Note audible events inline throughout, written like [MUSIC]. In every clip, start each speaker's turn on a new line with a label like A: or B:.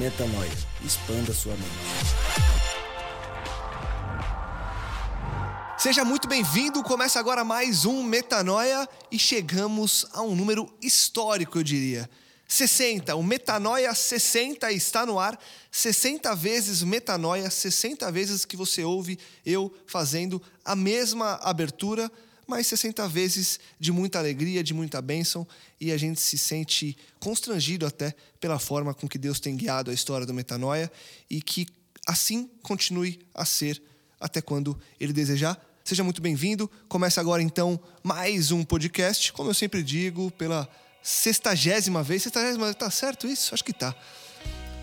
A: Metanoia. Expanda sua mente.
B: Seja muito bem-vindo. Começa agora mais um Metanoia e chegamos a um número histórico, eu diria. 60. O Metanoia 60 está no ar. 60 vezes Metanoia, 60 vezes que você ouve eu fazendo a mesma abertura, mas 60 vezes de muita alegria, de muita bênção, e a gente se sente constrangido até pela forma com que Deus tem guiado a história do Metanoia e que assim continue a ser até quando Ele desejar. Seja muito bem-vindo. Começa agora então mais um podcast, como eu sempre digo, pela sextagésima vez. Sextagésima, tá certo isso? Acho que tá.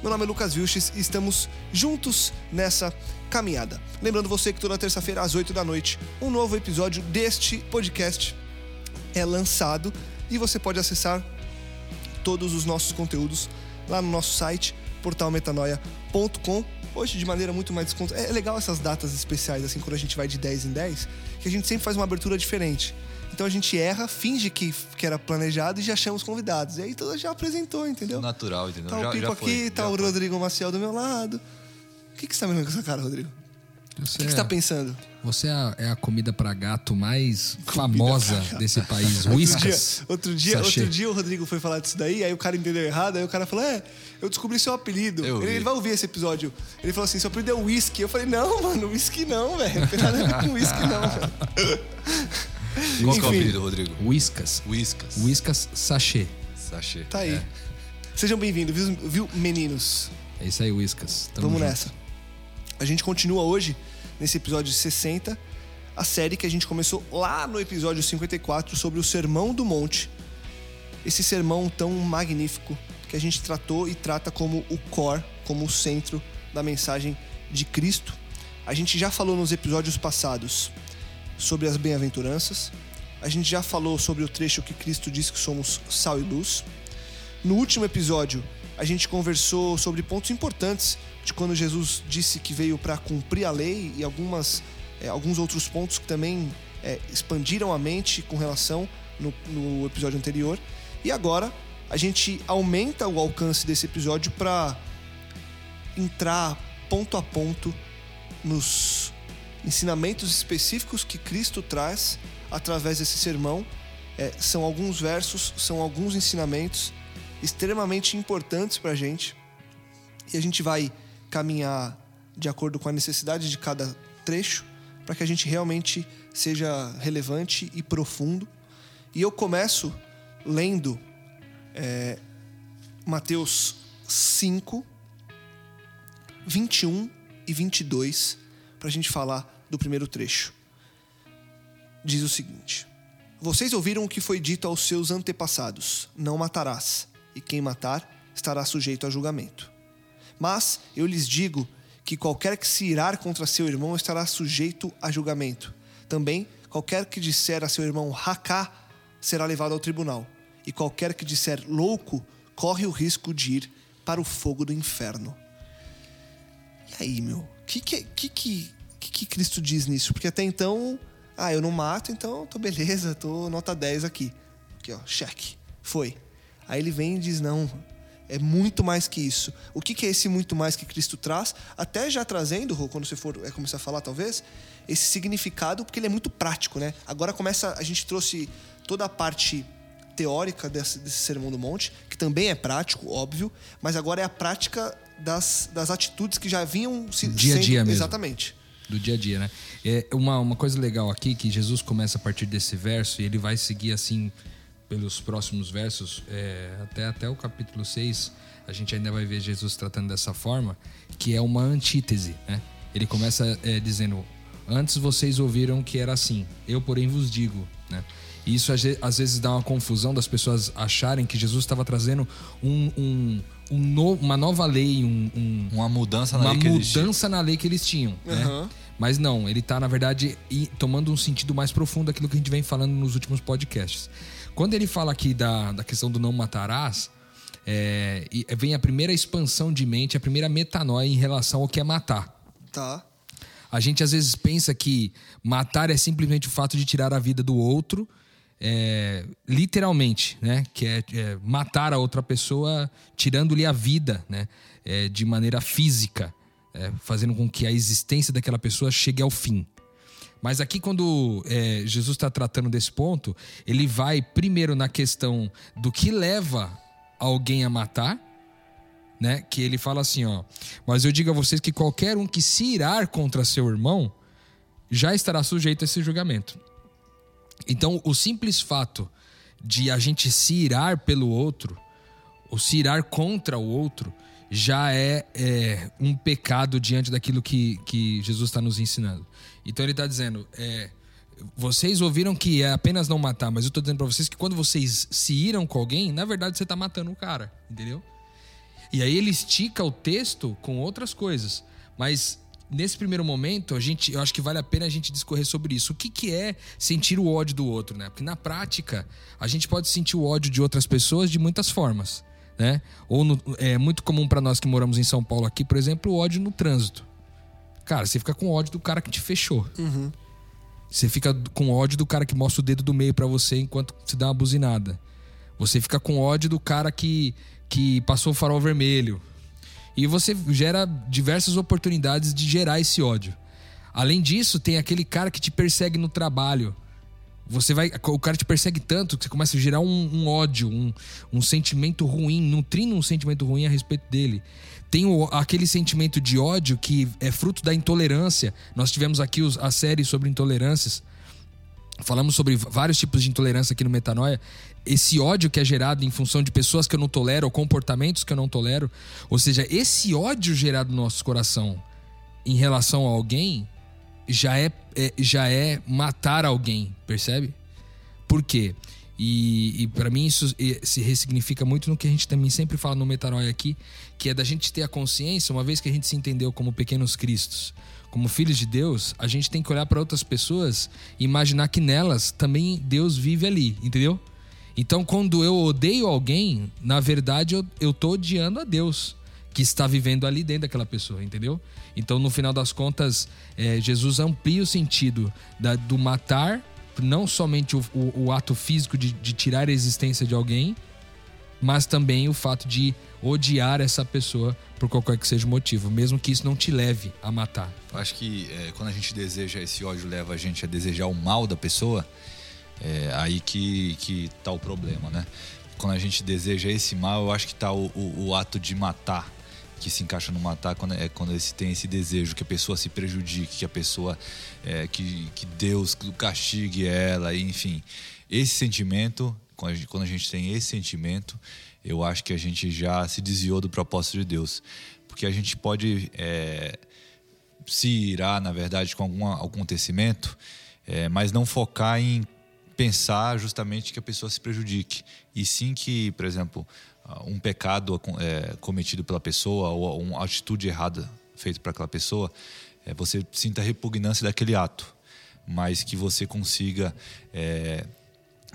B: Meu nome é Lucas Vilches e estamos juntos nessa caminhada. Lembrando você que toda terça-feira às 8 da noite, um novo episódio deste podcast é lançado e você pode acessar todos os nossos conteúdos lá no nosso site portalmetanoia.com. Hoje de maneira muito mais desconto. É legal essas datas especiais assim quando a gente vai de 10 em 10, que a gente sempre faz uma abertura diferente. Então a gente erra, finge que, que era planejado e já chama os convidados. E aí todo já apresentou, entendeu?
C: Natural, entendeu?
B: Tá o
C: Já-
B: Pico
C: já
B: aqui,
C: foi,
B: tá
C: já
B: o
C: foi.
B: Rodrigo Maciel do meu lado. O que, que você tá me olhando com essa cara, Rodrigo? O
D: Você,
B: que, que você tá pensando?
D: você é a, é a comida pra gato mais famosa desse [LAUGHS] país. Whiskas.
B: Outro dia,
D: Sachê.
B: outro dia o Rodrigo foi falar disso daí, aí o cara entendeu errado, aí o cara falou: É, eu descobri seu apelido. Ele, ele vai ouvir esse episódio. Ele falou assim: seu apelido é whisky. Eu falei, não, mano, whisky não, velho. Não tem nada a ver com whisky, não, [LAUGHS] [LAUGHS] velho.
C: Qual que é o apelido, Rodrigo?
D: Whiskas.
C: Whiskas.
D: Whiskas sachê.
C: Sachê.
B: Tá aí.
C: É.
B: Sejam bem-vindos, viu, viu, meninos?
D: É isso aí, Whiskas. Tamo
B: Vamos
D: junto.
B: nessa. A gente continua hoje, nesse episódio 60, a série que a gente começou lá no episódio 54 sobre o Sermão do Monte. Esse sermão tão magnífico que a gente tratou e trata como o core, como o centro da mensagem de Cristo. A gente já falou nos episódios passados sobre as bem-aventuranças. A gente já falou sobre o trecho que Cristo diz que somos sal e luz. No último episódio, a gente conversou sobre pontos importantes de quando Jesus disse que veio para cumprir a lei e algumas, é, alguns outros pontos que também é, expandiram a mente com relação no, no episódio anterior. E agora a gente aumenta o alcance desse episódio para entrar ponto a ponto nos ensinamentos específicos que Cristo traz através desse sermão. É, são alguns versos, são alguns ensinamentos extremamente importantes para a gente. E a gente vai caminhar de acordo com a necessidade de cada trecho para que a gente realmente seja relevante e profundo. E eu começo lendo é, Mateus 5, 21 e 22 para a gente falar do primeiro trecho. Diz o seguinte: Vocês ouviram o que foi dito aos seus antepassados: Não matarás, e quem matar estará sujeito a julgamento. Mas eu lhes digo que qualquer que se irar contra seu irmão estará sujeito a julgamento. Também, qualquer que disser a seu irmão racá será levado ao tribunal. E qualquer que disser louco corre o risco de ir para o fogo do inferno. E aí, meu? O que, que, que, que que Cristo diz nisso? Porque até então, ah, eu não mato, então tô beleza, tô nota 10 aqui. Aqui, ó, cheque. Foi. Aí ele vem e diz: não, é muito mais que isso. O que, que é esse muito mais que Cristo traz? Até já trazendo, quando você for é, começar a falar, talvez, esse significado, porque ele é muito prático, né? Agora começa, a gente trouxe toda a parte teórica desse, desse Sermão do Monte, que também é prático, óbvio, mas agora é a prática das, das atitudes que já vinham se,
D: Dia a
B: sendo...
D: dia mesmo.
B: Exatamente.
D: Do dia a dia, né? É uma, uma coisa legal aqui que Jesus começa a partir desse verso e ele vai seguir assim pelos próximos versos, é, até, até o capítulo 6, a gente ainda vai ver Jesus tratando dessa forma, que é uma antítese, né? Ele começa é, dizendo: Antes vocês ouviram que era assim, eu, porém, vos digo, né? E isso às ve- às vezes dá uma confusão das pessoas acharem que Jesus estava trazendo um, um, um no- uma nova lei, um- um,
C: Uma mudança na
D: uma
C: lei que eles tinham.
D: mudança na lei que eles tinham, né? Mas não, ele tá, na verdade, tomando um sentido mais profundo daquilo que a gente vem falando nos últimos podcasts. Quando ele fala aqui da, da questão do não matarás, é, e vem a primeira expansão de mente, a primeira metanoia em relação ao que é matar.
B: Tá.
D: A gente às vezes pensa que matar é simplesmente o fato de tirar a vida do outro, é, literalmente, né? Que é, é matar a outra pessoa tirando-lhe a vida, né? É, de maneira física, é, fazendo com que a existência daquela pessoa chegue ao fim. Mas aqui, quando é, Jesus está tratando desse ponto, ele vai primeiro na questão do que leva alguém a matar, né? Que ele fala assim, ó. Mas eu digo a vocês que qualquer um que se irar contra seu irmão já estará sujeito a esse julgamento. Então, o simples fato de a gente se irar pelo outro, ou se irar contra o outro, já é, é, um pecado diante daquilo que, que Jesus está nos ensinando. Então ele está dizendo, é, vocês ouviram que é apenas não matar, mas eu estou dizendo para vocês que quando vocês se iram com alguém, na verdade você está matando o cara, entendeu? E aí ele estica o texto com outras coisas. Mas nesse primeiro momento, a gente, eu acho que vale a pena a gente discorrer sobre isso. O que, que é sentir o ódio do outro, né? Porque na prática, a gente pode sentir o ódio de outras pessoas de muitas formas, né? Ou no- é muito comum para nós que moramos em São Paulo aqui, por exemplo, o ódio no trânsito. Cara, você fica com ódio do cara que te fechou. Você fica com ódio do cara que mostra o dedo do meio pra você enquanto você dá uma buzinada. Você fica com ódio do cara que, que passou o farol vermelho. E você gera diversas oportunidades de gerar esse ódio. Além disso, tem aquele cara que te persegue no trabalho. Você vai, o cara te persegue tanto que você começa a gerar um, um ódio, um, um sentimento ruim, nutrindo um sentimento ruim a respeito dele. Tem o- aquele sentimento de ódio que é fruto da intolerância. Nós tivemos aqui os- a série sobre intolerâncias. Falamos sobre vários tipos de intolerância aqui no Metanoia. Esse ódio que é gerado em função de pessoas que eu não tolero, ou comportamentos que eu não tolero. Ou seja, esse ódio gerado no nosso coração em relação a alguém já é, é- já é matar alguém, percebe? Por quê? E, e para mim isso se ressignifica muito no que a gente também sempre fala no Metanoia aqui, que é da gente ter a consciência, uma vez que a gente se entendeu como pequenos cristos, como filhos de Deus, a gente tem que olhar para outras pessoas e imaginar que nelas também Deus vive ali, entendeu? Então quando eu odeio alguém, na verdade eu, eu tô odiando a Deus que está vivendo ali dentro daquela pessoa, entendeu? Então, no final das contas, eh, Jesus amplia o sentido da- do matar, não somente o, o- o ato físico de, de tirar a existência de alguém, mas também o fato de odiar essa pessoa por qualquer que seja o motivo, mesmo que isso não te leve a matar.
C: Eu acho que é, quando a gente deseja, esse ódio leva a gente a desejar o mal da pessoa, é aí que, que tá o problema, né? Quando a gente deseja esse mal, eu acho que tá o, o- o ato de matar, que se encaixa no matar, quando, é quando se tem esse desejo, que a pessoa se prejudique, que a pessoa, é, que, que Deus castigue ela, enfim. Esse sentimento, quando a gente- quando a gente tem esse sentimento, eu acho que a gente já se desviou do propósito de Deus. Porque a gente pode é, se irar, na verdade, com algum acontecimimento, é, mas não focar em pensar justamente que a pessoa se prejudique. E sim que, por exemplo, ah, um pecado é, cometido pela pessoa ou uma atitude errada feita para aquela pessoa, é, você sinta repugnância daquele ato, mas que você consiga. é,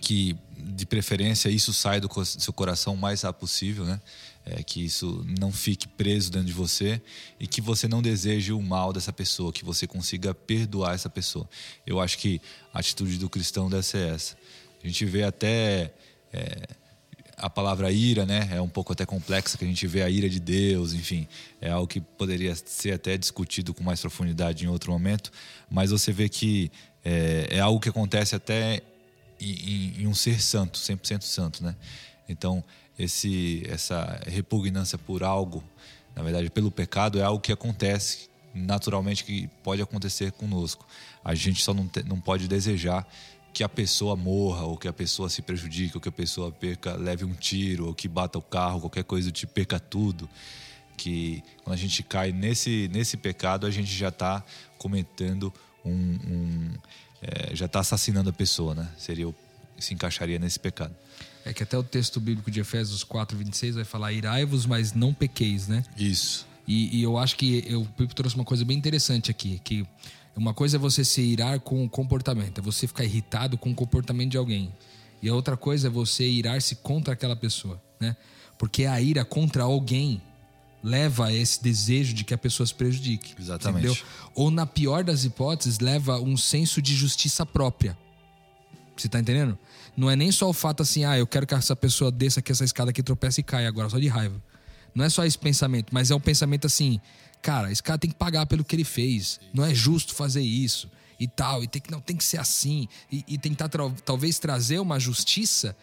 C: que de preferência isso saia do seu coração o mais rápido possível, né? É, que isso não fique preso dentro de você e que você não deseje o mal dessa pessoa, que você consiga perdoar essa pessoa. Eu acho que a atitude do cristão deve ser essa. A gente vê até é, a palavra ira, né? É um pouco até complexa, que a gente vê a ira de Deus, enfim, é algo que poderia ser até discutido com mais profundidade em outro momento, mas você vê que é, é algo que acontece até em, em- em um ser santo, 100% santo, né? Então, esse, essa repugnância por algo Na verdade, pelo pecado é algo que acontece naturalmente, que pode acontecer conosco. A gente só não, te, não pode desejar que a pessoa morra, ou que a pessoa se prejudique, ou que a pessoa perca, leve um tiro, ou que bata o carro, qualquer coisa tipo, perca tudo. Que quando a gente cai nesse, nesse pecado, a gente já está cometendo um. um é, já está assassinando a pessoa, né? Seria, se encaixaria nesse pecado.
D: É que até o texto bíblico de Efésios 4, 26 vai falar: irai-vos, mas não pequeis, né?
C: Isso.
D: E, e eu acho que eu, o Pipo trouxe uma coisa bem interessante aqui: que uma coisa é você se irar com o comportamento, é você ficar irritado com o comportamento de alguém. E a outra coisa é você irar-se contra aquela pessoa, né? Porque a ira contra alguém leva a esse desejo de que a pessoa se prejudique.
C: Exatamente.
D: Entendeu? Ou, na pior das hipóteses, leva um senso de justiça própria. Você tá entendendo? Não é nem só o fato assim, ah, eu quero que essa pessoa desça aqui essa escada aqui, tropece e caia agora, só de raiva. Não é só esse pensamento, mas é um pensamento assim, cara, esse cara tem que pagar pelo que ele fez. Não é justo fazer isso e tal, e tem que não tem que ser assim e, e tentar talvez trazer uma justiça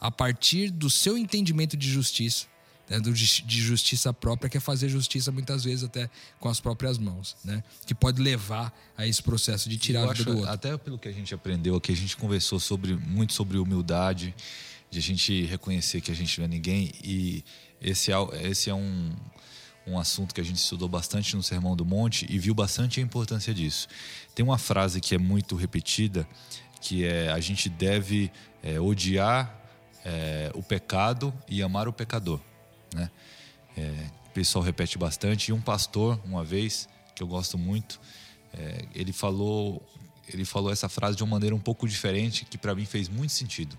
D: a partir do seu entendimento de justiça né, de justiça própria, que é fazer justiça muitas vezes até com as próprias mãos, né? Que pode levar a esse processo de tirar
C: Eu
D: a vida
C: acho,
D: do outro.
C: Até pelo que a gente aprendeu aqui, a gente conversou sobre, muito sobre humildade, de a gente reconhecer que a gente não é ninguém e esse é, esse é um, um assunto que a gente estudou bastante no Sermão do Monte e viu bastante a importância disso. Tem uma frase que é muito repetida, que é a gente deve é, odiar é, o pecado e amar o pecador né? É, o pessoal repete bastante. E um pastor, uma vez, que eu gosto muito, é, ele falou ele falou essa frase de uma maneira um pouco diferente que para mim fez muito sentido.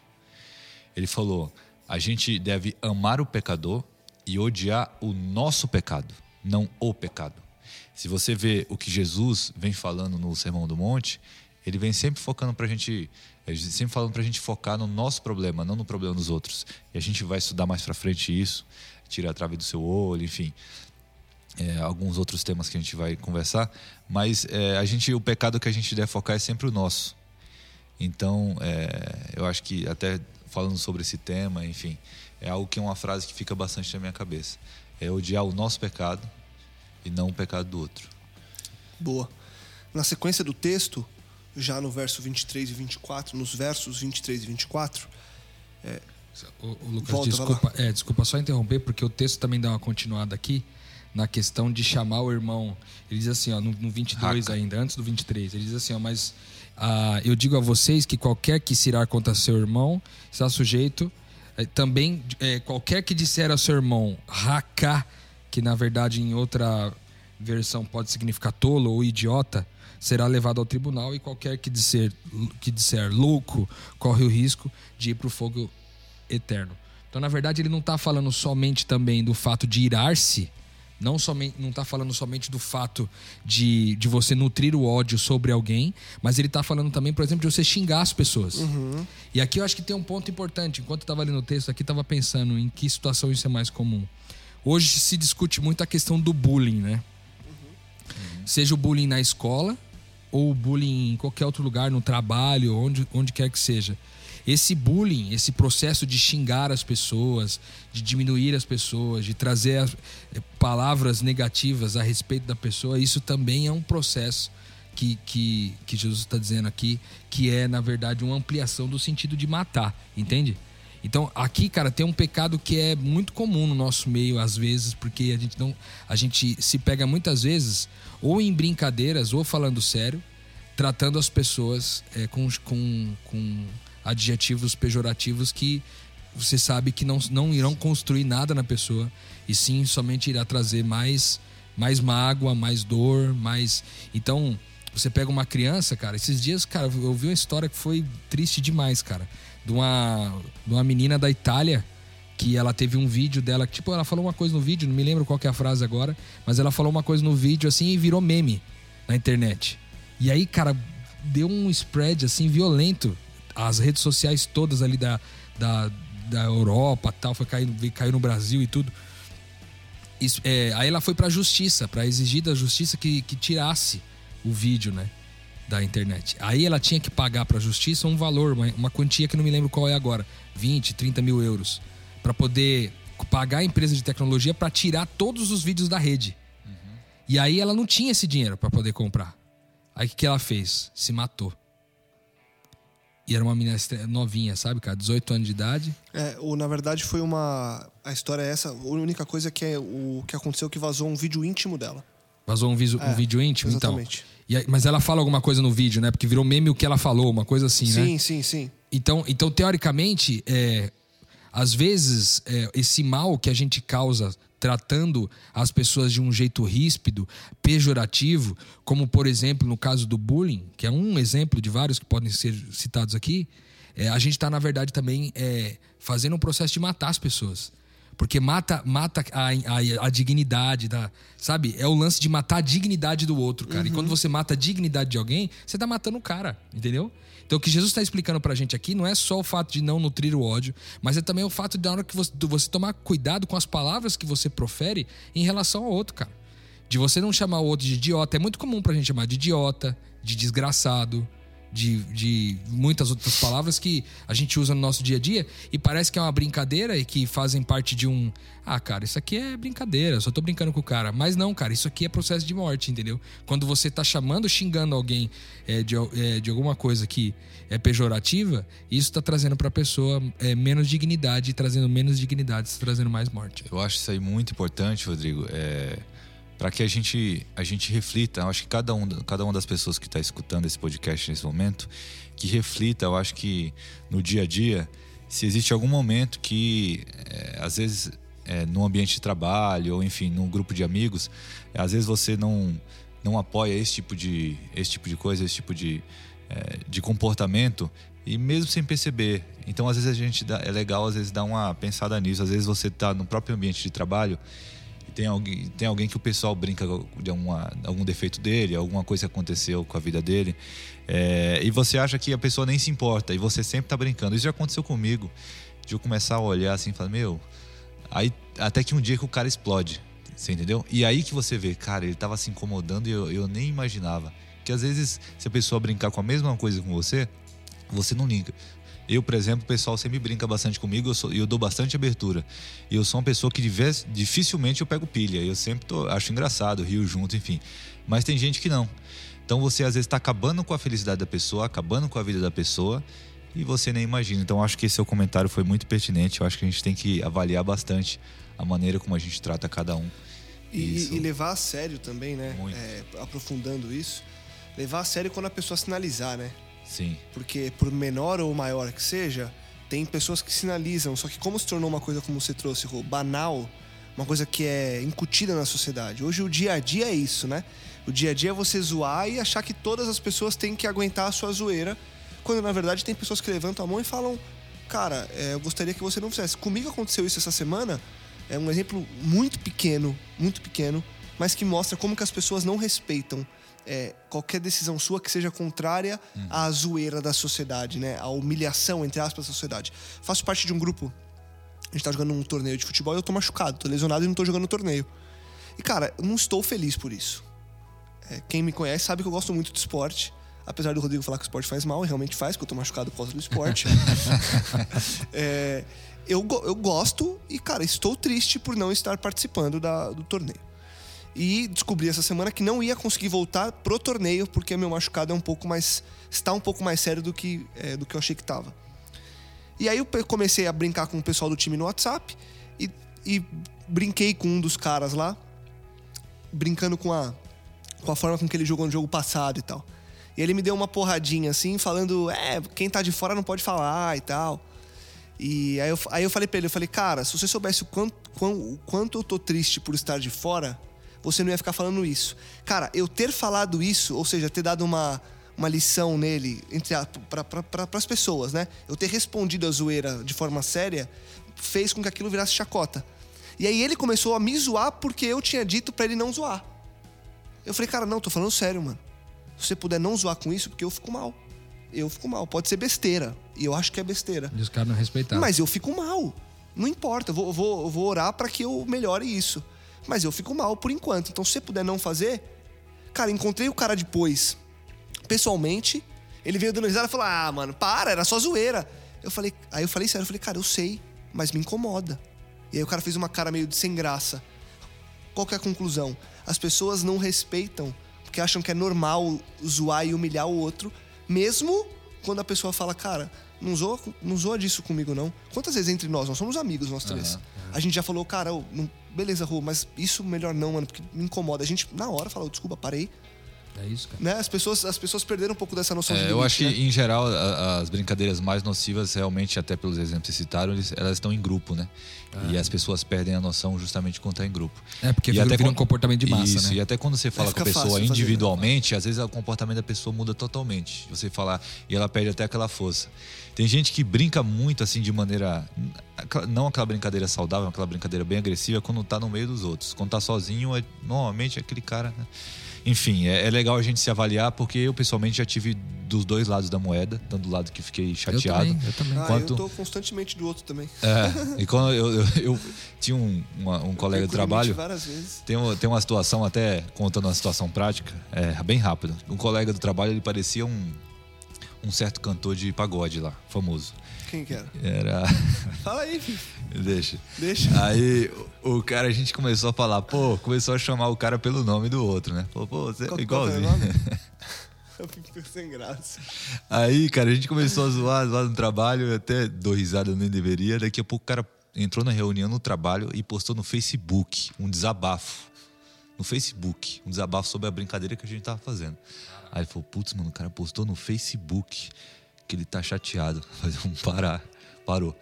C: Ele falou: a gente deve amar o pecador e odiar o nosso pecado, não o pecado. Se você vê o que Jesus vem falando no Sermão do Monte, ele vem sempre focando para a gente, sempre falando para a gente focar no nosso problema, não no problema dos outros. E a gente vai estudar mais para frente isso tira a trave do seu olho, enfim. É, alguns outros temas que a gente vai conversar, mas é, a gente, o pecado que a gente deve focar é sempre o nosso. Então, é, eu acho que até falando sobre esse tema, enfim, é algo que é uma frase que fica bastante na minha cabeça. É odiar o nosso pecado e não o pecado do outro.
B: Boa. Na sequência do texto, já no verso 23 e 24, nos versos 23 e 24, é,
D: o, o Lucas, Volta, desculpa, é, desculpa só interromper, porque o texto também dá uma continuada aqui na questão de chamar o irmão. Ele diz assim, ó, no, no 22 ainda, antes do 23, ele diz assim, ó, mas ah, eu digo a vocês que qualquer que se irá contra seu irmão está sujeito. É, também, é, qualquer que disser ao seu irmão, raca, que na verdade em outra versão pode significar tolo ou idiota, será levado ao tribunal e qualquer que disser, que disser louco corre o risco de ir para o fogo eterno. Então, na verdade, ele não está falando somente também do fato de irar-se, não somente não está falando somente do fato de, de você nutrir o ódio sobre alguém, mas ele está falando também, por exemplo, de você xingar as pessoas.
B: Uhum.
D: E aqui eu acho que tem um ponto importante. Enquanto eu estava lendo o texto aqui, estava pensando em que situação isso é mais comum. Hoje se discute muito a questão do bullying, né? Uhum. Seja o bullying na escola ou o bullying em qualquer outro lugar, no trabalho, onde, onde quer que seja esse bullying, esse processo de xingar as pessoas, de diminuir as pessoas, de trazer eh, palavras negativas a respeito da pessoa, isso também é um processo que, que, que Jesus está dizendo aqui, que é, na verdade, uma ampliação do sentido de matar, entende? Então, aqui, cara, tem um pecado que é muito comum no nosso meio, às vezes, porque a gente não. A gente se pega muitas vezes, ou em brincadeiras, ou falando sério, tratando as pessoas é, com, com, com adjetivos pejorativos que você sabe que não, não irão construir nada na pessoa e sim somente irá trazer mais mais mágoa, mais dor, mais então você pega uma criança, cara, esses dias, cara, eu vi uma história que foi triste demais, cara, de uma de uma menina da Itália que ela teve um vídeo dela, tipo, ela falou uma coisa no vídeo, não me lembro qual é a frase agora, mas ela falou uma coisa no vídeo assim e virou meme na internet. E aí, cara, deu um spread assim violento as redes sociais todas ali da, da, da Europa tal, foi cair, caiu no Brasil e tudo. Isso, é, aí ela foi para a justiça, para exigir da justiça que, que tirasse o vídeo, né? Da internet. Aí ela tinha que pagar para a justiça um valor, uma, uma quantia que não me lembro qual é agora, 20, 30 mil euros, para poder pagar a empresa de tecnologia para tirar todos os vídeos da rede. E aí ela não tinha esse dinheiro para poder comprar. Aí o que ela fez? Se matou. E era uma menina novinha, sabe, cara? 18 anos de idade.
B: É, ou na verdade foi uma. A história é essa. A única coisa que é o que aconteceu é que vazou um vídeo íntimo dela.
D: Vazou um, um
B: É,
D: vídeo íntimo,
B: exatamente.
D: então. E aí- mas ela fala alguma coisa no vídeo, né? Porque virou meme o que ela falou, uma coisa assim, né?
B: Sim, sim, sim.
D: Então, então teoricamente, é, às vezes, é, esse mal que a gente causa tratando as pessoas de um jeito ríspido, pejorativo, como por exemplo no caso do bullying, que é um exemplo de vários que podem ser citados aqui, é, a gente está, na verdade, também é, fazendo um processo de matar as pessoas. Porque mata, mata a, a, a dignidade da. Sabe? É o lance de matar a dignidade do outro, cara. E quando você mata a dignidade de alguém, você tá matando o cara, entendeu? Então o que Jesus está explicando pra gente aqui não é só o fato de não nutrir o ódio, mas é também o fato de na hora que você, de você tomar cuidado com as palavras que você profere em relação ao outro, cara. De você não chamar o outro de idiota. É muito comum pra gente chamar de idiota, de desgraçado, de, de muitas outras palavras que a gente usa no nosso dia a dia e parece que é uma brincadeira e que fazem parte de um. Ah, cara, isso aqui é brincadeira, só tô brincando com o cara. Mas não, cara, isso aqui é processo de morte, entendeu? Quando você tá chamando, xingando alguém é, de, é, de alguma coisa que é pejorativa, isso tá trazendo pra pessoa é, menos dignidade, trazendo menos dignidade, trazendo mais morte.
C: Eu acho isso aí muito importante, Rodrigo. É, para que a gente, a gente reflita. Eu acho que cada, um, cada uma das pessoas que está escutando esse podcast nesse momento, que reflita, eu acho que no dia a dia, se existe algum momento que, é, às vezes, é, no ambiente de trabalho, ou enfim, num grupo de amigos, é, às vezes você não, não apoia esse tipo de, esse tipo de coisa, esse tipo de, é, de comportamento, e mesmo sem perceber. Então, às vezes, a gente dá, é legal, às vezes, dar uma pensada nisso. Às vezes, você está no próprio ambiente de trabalho tem alguém, tem alguém que o pessoal brinca de alguma, algum defeito dele, alguma coisa que aconteceu com a vida dele, é, e você acha que a pessoa nem se importa, e você sempre está brincando. Isso já aconteceu comigo, de eu começar a olhar assim e falar, meu. Aí, até que um dia que o cara explode, você entendeu? E aí que você vê, cara, ele estava se incomodando e eu, eu nem imaginava. Que às vezes, se a pessoa brincar com a mesma coisa com você, você não liga. Eu, por exemplo, o pessoal sempre brinca bastante comigo, eu, sou, eu dou bastante abertura. E eu sou uma pessoa que divers, dificilmente eu pego pilha. Eu sempre tô, acho engraçado, rio junto, enfim. Mas tem gente que não. Então você às vezes está acabando com a felicidade da pessoa, acabando com a vida da pessoa e você nem imagina. Então acho que esse seu comentário foi muito pertinente. Eu acho que a gente tem que avaliar bastante a maneira como a gente trata cada um.
B: E, e levar a sério também, né? É, aprofundando isso. Levar a sério quando a pessoa sinalizar, né?
C: Sim,
B: Porque por menor ou maior que seja, tem pessoas que sinalizam. Só que como se tornou uma coisa, como você trouxe, banal, uma coisa que é incutida na sociedade. Hoje o dia a dia é isso, né? O dia a dia é você zoar e achar que todas as pessoas têm que aguentar a sua zoeira, quando na verdade tem pessoas que levantam a mão e falam: Cara, é, eu gostaria que você não fizesse. Comigo aconteceu isso essa semana. É um exemplo muito pequeno, muito pequeno, mas que mostra como que as pessoas não respeitam é, qualquer decisão sua que seja contrária à zoeira da sociedade, né? À humilhação, entre aspas, da sociedade. Faço parte de um grupo. A gente tá jogando um torneio de futebol e eu tô machucado, tô lesionado e não tô jogando o torneio. E, cara, eu não estou feliz por isso. É, quem me conhece sabe que eu gosto muito de esporte. Apesar do Rodrigo falar que o esporte faz mal, e realmente faz, porque eu tô machucado por causa do esporte. [LAUGHS] É, eu, eu gosto e, cara, estou triste por não estar participando da- do torneio. E descobri essa semana que não ia conseguir voltar pro torneio, porque meu machucado é um pouco mais. está um pouco mais sério do que, é, do que eu achei que tava. E aí eu comecei a brincar com o pessoal do time no WhatsApp e, e brinquei com um dos caras lá, brincando com a, com a forma com que ele jogou no jogo passado e tal. E ele me deu uma porradinha assim, falando: é, quem tá de fora não pode falar e tal. E aí eu, aí eu falei pra ele: eu falei, cara, se você soubesse o quanto, quão- o quanto eu tô triste por estar de fora, você não ia ficar falando isso. Cara, eu ter falado isso, ou seja, ter dado uma, uma lição nele, entre para pra, as pessoas, né? Eu ter respondido a zoeira de forma séria, fez com que aquilo virasse chacota. E aí ele começou a me zoar porque eu tinha dito pra ele não zoar. Eu falei, cara, não, tô falando sério, mano. Se você puder não zoar com isso, porque eu fico mal. Eu fico mal. Pode ser besteira. E eu acho que é besteira.
D: E os caras não respeitaram.
B: Mas eu fico mal. Não importa. Vou, vou, eu vou orar pra que eu melhore isso. Mas eu fico mal por enquanto. Então, se você puder não fazer. Cara, encontrei o cara depois, pessoalmente. Ele veio dando risada e falou: Ah, mano, para, era só zoeira. Eu falei, aí eu falei sério, eu falei, cara, eu sei, mas me incomoda. E aí o cara fez uma cara meio de sem graça. Qual que é a conclusão? As pessoas não respeitam porque acham que é normal zoar e humilhar o outro, mesmo quando a pessoa fala, cara, não zoa, não zoa disso comigo, não. Quantas vezes entre nós, nós somos amigos, nós três. A gente já falou, cara, ô, não- beleza, Rô, mas isso melhor não, mano, porque me incomoda. A gente, na hora, falou, desculpa, parei.
D: É isso, cara.
B: Né? As, pessoas, as pessoas perderam um pouco dessa noção de
C: É,
B: limite,
C: eu acho que,
B: né?
C: em geral, a- as brincadeiras mais nocivas, realmente, até pelos exemplos que vocês citaram, eles- elas estão em grupo, né? E as pessoas perdem a noção justamente quando tá em grupo.
D: É, porque
C: E
D: vira, vira um
C: quando-
D: comportamento de massa,
C: Isso,
D: né?
C: e até quando você fala com
B: fica
C: a pessoa
B: fácil fazer, né?
C: individualmente, às vezes o comportamento da pessoa muda totalmente. Você falar, e ela perde até aquela força. Tem gente que brinca muito assim de maneira. Não aquela brincadeira saudável, aquela brincadeira bem agressiva quando tá no meio dos outros. Quando tá sozinho, é, normalmente é aquele cara. Né? Enfim, é, é legal a gente se avaliar, porque eu pessoalmente já tive dos dois lados da moeda, tanto do lado que fiquei
D: Eu
C: chateado.
D: também, eu também.
B: Ah,
C: Quanto-
B: eu tô constantemente do outro também.
C: É, e quando eu, eu- eu tinha um, uma- um colega de trabalho.
B: várias vezes.
C: Tem, uma- tem uma situação, até contando uma situação prática, é bem rápido. Um colega do trabalho, ele parecia um, um certo cantor de pagode lá, famoso.
B: Quem que era?
C: Era. [LAUGHS]
B: Fala aí, filho.
C: Deixa.
B: Deixa.
C: Aí o cara, a gente começou a falar, pô, começou a chamar o cara pelo nome do outro, né? Pô, pô, você é
B: Qual- qual o
C: igualzinho.
B: nome? [LAUGHS] Eu fico sem graça.
C: Aí, cara, a gente começou a zoar, zoar no trabalho, eu até dou risada, eu nem deveria. Daqui a pouco o cara entrou na reunião no trabalho e postou no Facebook um desabafo. No Facebook, um desabafo sobre a brincadeira que a gente tava fazendo. Aí ele falou, putz, mano, o cara postou no Facebook que ele tá chateado. [LAUGHS] Falei, vamos parar. Parou.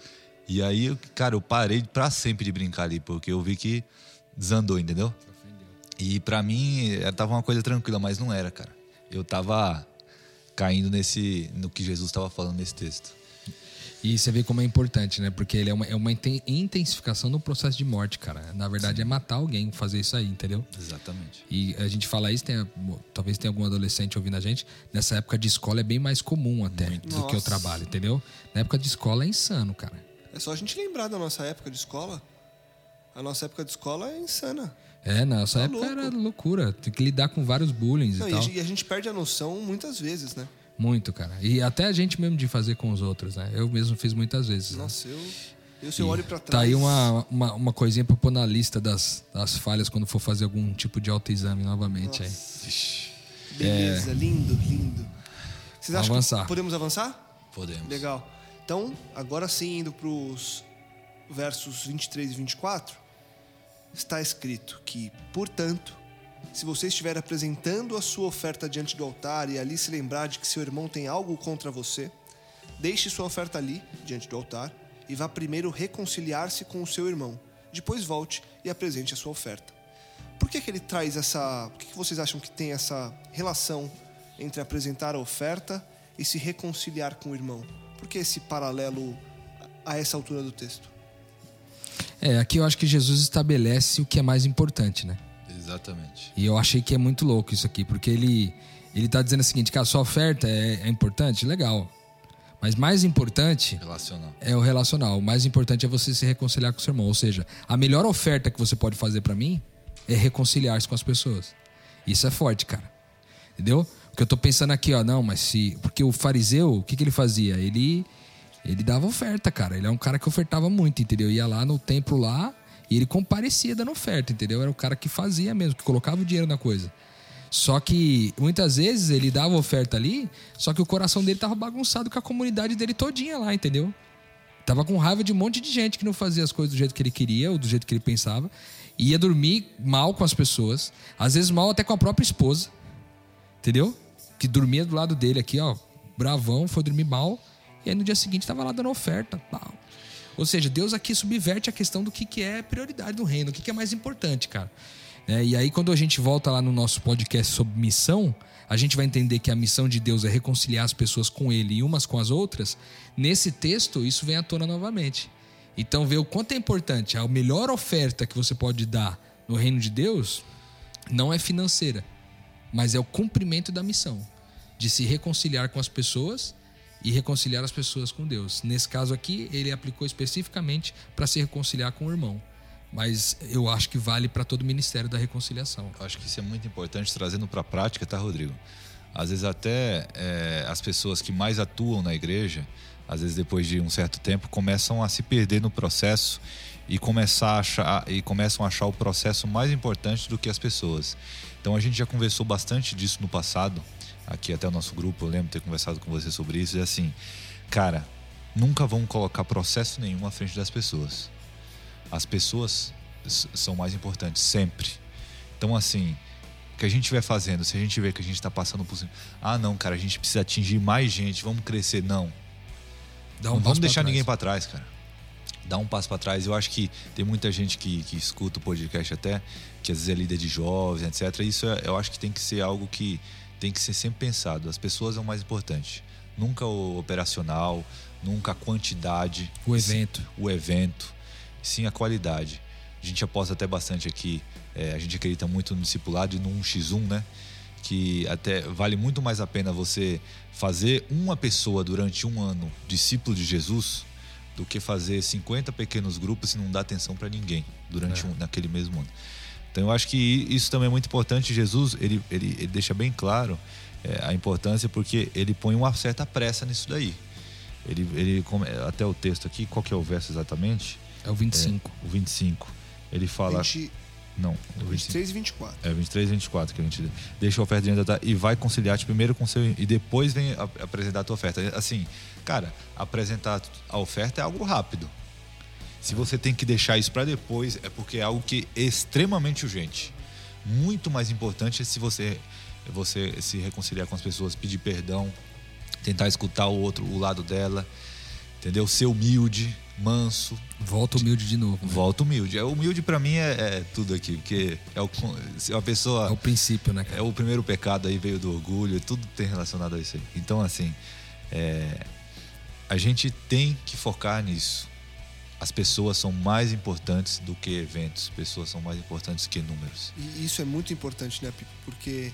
C: E aí, cara, eu parei pra sempre de brincar ali, porque eu vi que desandou, entendeu? E pra mim, eh, tava uma coisa tranquila, mas não era, cara. Eu tava caindo nesse no que Jesus estava falando nesse texto.
D: E você vê como é importante, né? Porque ele é uma, é uma inten- intensificação do processo de morte, cara. Na verdade, é matar alguém fazer isso aí, entendeu?
C: Exatamente.
D: E a gente fala isso, tem, talvez tenha algum adolescente ouvindo a gente. Nessa época de escola é bem mais comum até do que o
B: Nossa.
D: trabalho, entendeu? Na época de escola é insano, cara.
B: É só a gente lembrar da nossa época de escola. A nossa época de escola é insana.
D: É, na nossa
B: Tá
D: época
B: louco.
D: era loucura. Tem que lidar com vários bullying e
B: a
D: tal.
B: gente, e a gente perde a noção muitas vezes, né?
D: Muito, cara. E até a gente mesmo de fazer com os outros, né? Eu mesmo fiz muitas vezes. né?
B: Nossa, eu, eu se eu olho pra trás.
D: Tá aí uma, uma, uma coisinha pra pôr na lista das, das falhas quando for fazer algum tipo de autoexame novamente. Aí.
B: Beleza, lindo, lindo. Vocês acham
D: Avançar.
B: que podemos avançar?
C: Podemos.
B: Legal. Então, agora sim, indo para os versos 23 e 24, está escrito que, portanto, se você estiver apresentando a sua oferta diante do altar e ali se lembrar de que seu irmão tem algo contra você, deixe sua oferta ali, diante do altar, e vá primeiro reconciliar-se com o seu irmão. Depois volte e apresente a sua oferta. Por que, que ele traz essa. Por que, que vocês acham que tem essa relação entre apresentar a oferta e se reconciliar com o irmão? Por que esse paralelo a essa altura do texto?
D: É, aqui eu acho que Jesus estabelece o que é mais importante, né?
C: Exatamente.
D: E eu achei que é muito louco isso aqui, porque ele, ele tá dizendo o seguinte, cara, sua oferta é, é importante? Legal. Mas mais importante
C: Relacional.
D: é o relacional. O mais importante é você se reconciliar com o seu irmão. Ou seja, a melhor oferta que você pode fazer pra mim é reconciliar-se com as pessoas. Isso é forte, cara. Entendeu? Porque eu tô pensando aqui, ó, não, mas se. Porque o fariseu, o que, que ele fazia? Ele. Ele dava oferta, cara. Ele é um cara que ofertava muito, entendeu? Ia lá no templo lá e ele comparecia dando oferta, entendeu? Era o cara que fazia mesmo, que colocava o dinheiro na coisa. Só que muitas vezes ele dava oferta ali, só que o coração dele tava bagunçado com a comunidade dele todinha lá, entendeu? Tava com raiva de um monte de gente que não fazia as coisas do jeito que ele queria ou do jeito que ele pensava. Ia dormir mal com as pessoas, às vezes mal até com a própria esposa. Entendeu? Que dormia do lado dele aqui, ó, bravão, foi dormir mal. E aí no dia seguinte tava lá dando oferta. Pau. Ou seja, Deus aqui subverte a questão do que, que é prioridade do reino, o que, que é mais importante, cara. É, e aí, quando a gente volta lá no nosso podcast sobre missão, a gente vai entender que a missão de Deus é reconciliar as pessoas com Ele e umas com as outras. Nesse texto, isso vem à tona novamente. Então, ver o quanto é importante. A melhor oferta que você pode dar no reino de Deus não é financeira, mas é o cumprimento da missão de se reconciliar com as pessoas e reconciliar as pessoas com Deus. Nesse caso aqui, ele aplicou especificamente para se reconciliar com o irmão. Mas eu acho que vale para todo o ministério da reconciliação.
C: Acho que isso é muito importante trazendo para a prática, tá, Rodrigo? Às vezes até é, as pessoas que mais atuam na igreja, às vezes depois de um certo tempo, começam a se perder no processo e começar achar e começam a achar o processo mais importante do que as pessoas. Então a gente já conversou bastante disso no passado, aqui até o nosso grupo, eu lembro ter conversado com você sobre isso, e assim, cara, nunca vão colocar processo nenhum à frente das pessoas. As pessoas são mais importantes sempre. Então assim, o que a gente estiver fazendo, se a gente vê que a gente está passando por ah não, cara, a gente precisa atingir mais gente, vamos crescer, não.
D: Dá
C: não
D: um
C: vamos deixar ninguém para trás, cara. Dá um passo para trás. Eu acho que tem muita gente que, que escuta o podcast até, que às vezes é líder de jovens, etc. Isso é- eu acho que tem que ser algo que tem que ser sempre pensado. As pessoas é o mais importante. Nunca o operacional, nunca a quantidade.
D: O evento.
C: O evento. Sim, a qualidade. A gente aposta até bastante aqui. é, a gente acredita muito no discipulado e no 1x1, né? Que até vale muito mais a pena você fazer uma pessoa durante um ano discípulo de Jesus do que fazer 50 pequenos grupos e não dar atenção para ninguém durante um, naquele mesmo ano. Então eu acho que isso também é muito importante. Jesus ele, ele, ele deixa bem claro é, a importância porque ele põe uma certa pressa nisso daí. Ele, ele até o texto aqui, qual que é o verso exatamente?
D: É o 25.
C: O 25. Ele fala
B: 20,
C: não, o 25.
B: 23 e 24.
C: É 23 e 24 que a gente deixa a oferta diante da e vai conciliar-te primeiro com seu e depois vem apresentar a tua oferta. Assim, cara, apresentar a oferta é algo rápido. Se você tem que deixar isso para depois, é porque é algo que é extremamente urgente. Muito mais importante é se você você se reconciliar com as pessoas, pedir perdão, tentar escutar o outro, o lado dela, entendeu? Ser humilde, manso,
D: Volta humilde de novo. né?
C: Volta humilde. É, humilde pra mim é, é tudo aqui, porque é o, se uma pessoa
D: É o princípio, né, cara?
C: é o primeiro pecado aí veio do orgulho, tudo tem relacionado a isso aí. Então assim, é, a gente tem que focar nisso. As pessoas são mais importantes do que eventos. Pessoas são mais importantes que números.
B: E isso é muito importante, né, Pipo? Porque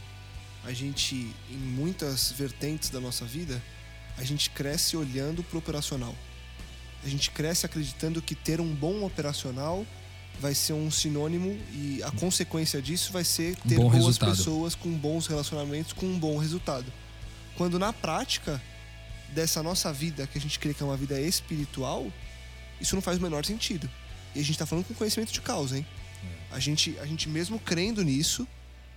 B: a gente, em muitas vertentes da nossa vida, a gente cresce olhando pro operacional. A gente cresce acreditando que ter um bom operacional vai ser um sinônimo e a consequência disso vai ser ter
D: bom
B: boas
D: resultado.
B: pessoas com bons relacionamentos, com um bom resultado. Quando na prática dessa nossa vida, que a gente crê que é uma vida espiritual, isso não faz o menor sentido. E a gente tá falando com conhecimento de causa, hein? A gente, a gente mesmo crendo nisso,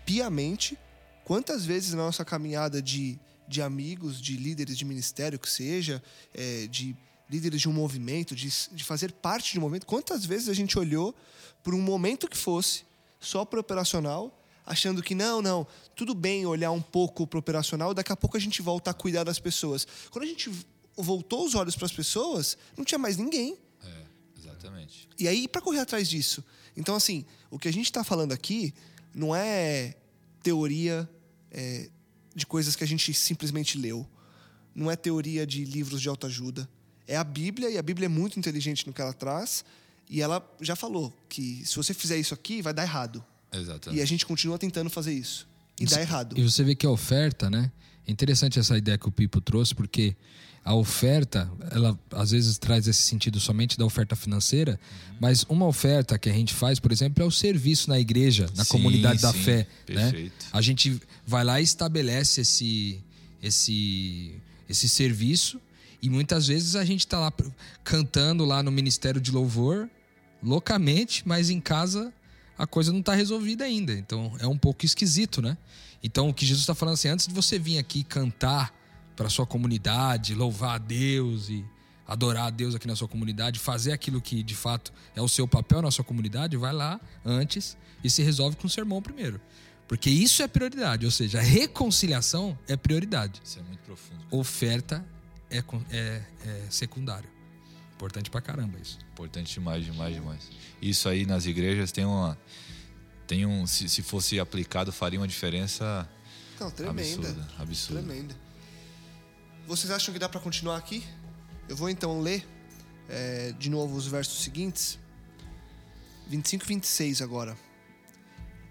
B: piamente, quantas vezes na nossa caminhada de, de amigos, de líderes de ministério que seja, é, de líderes de um movimento, de, de fazer parte de um movimento, quantas vezes a gente olhou por um momento que fosse, só para operacional, achando que não, não, tudo bem olhar um pouco para operacional, daqui a pouco a gente volta a cuidar das pessoas. Quando a gente voltou os olhos para as pessoas, não tinha mais ninguém.
C: Exatamente.
B: E aí, para correr atrás disso? Então, assim, o que a gente está falando aqui não é teoria é, de coisas que a gente simplesmente leu. Não é teoria de livros de autoajuda. É a Bíblia, e a Bíblia é muito inteligente no que ela traz. E ela já falou que se você fizer isso aqui, vai dar errado.
C: Exatamente.
B: E a gente continua tentando fazer isso. E dá errado.
D: E você vê que a oferta, né? É interessante essa ideia que o Pipo trouxe, porque a oferta, ela às vezes traz esse sentido somente da oferta financeira, mas uma oferta que a gente faz, por exemplo, é o serviço na igreja, na
C: Sim,
D: comunidade da
C: sim,
D: fé. Né?
C: perfeito.
D: A gente vai lá e estabelece esse, esse, esse serviço, e muitas vezes a gente está lá cantando lá no Ministério de Louvor, loucamente, mas em casa a coisa não está resolvida ainda. Então é um pouco esquisito, né? Então o que Jesus está falando assim, antes de você vir aqui cantar para sua comunidade, louvar a Deus e adorar a Deus aqui na sua comunidade, fazer aquilo que de fato é o seu papel na sua comunidade, vai lá antes e se resolve com o sermão primeiro. Porque isso é prioridade, ou seja, a reconciliação é prioridade.
C: Isso é muito profundo.
D: Oferta é, é, é secundário. Importante pra caramba isso.
C: Importante demais, demais, demais. Isso aí nas igrejas tem uma. Tem um. Se, se fosse aplicado, faria uma diferença
B: Não, tremenda.
C: absurda. Absurda.
B: Tremenda. Vocês acham que dá para continuar aqui? Eu vou então ler é, de novo os versos seguintes. 25 e 26 agora.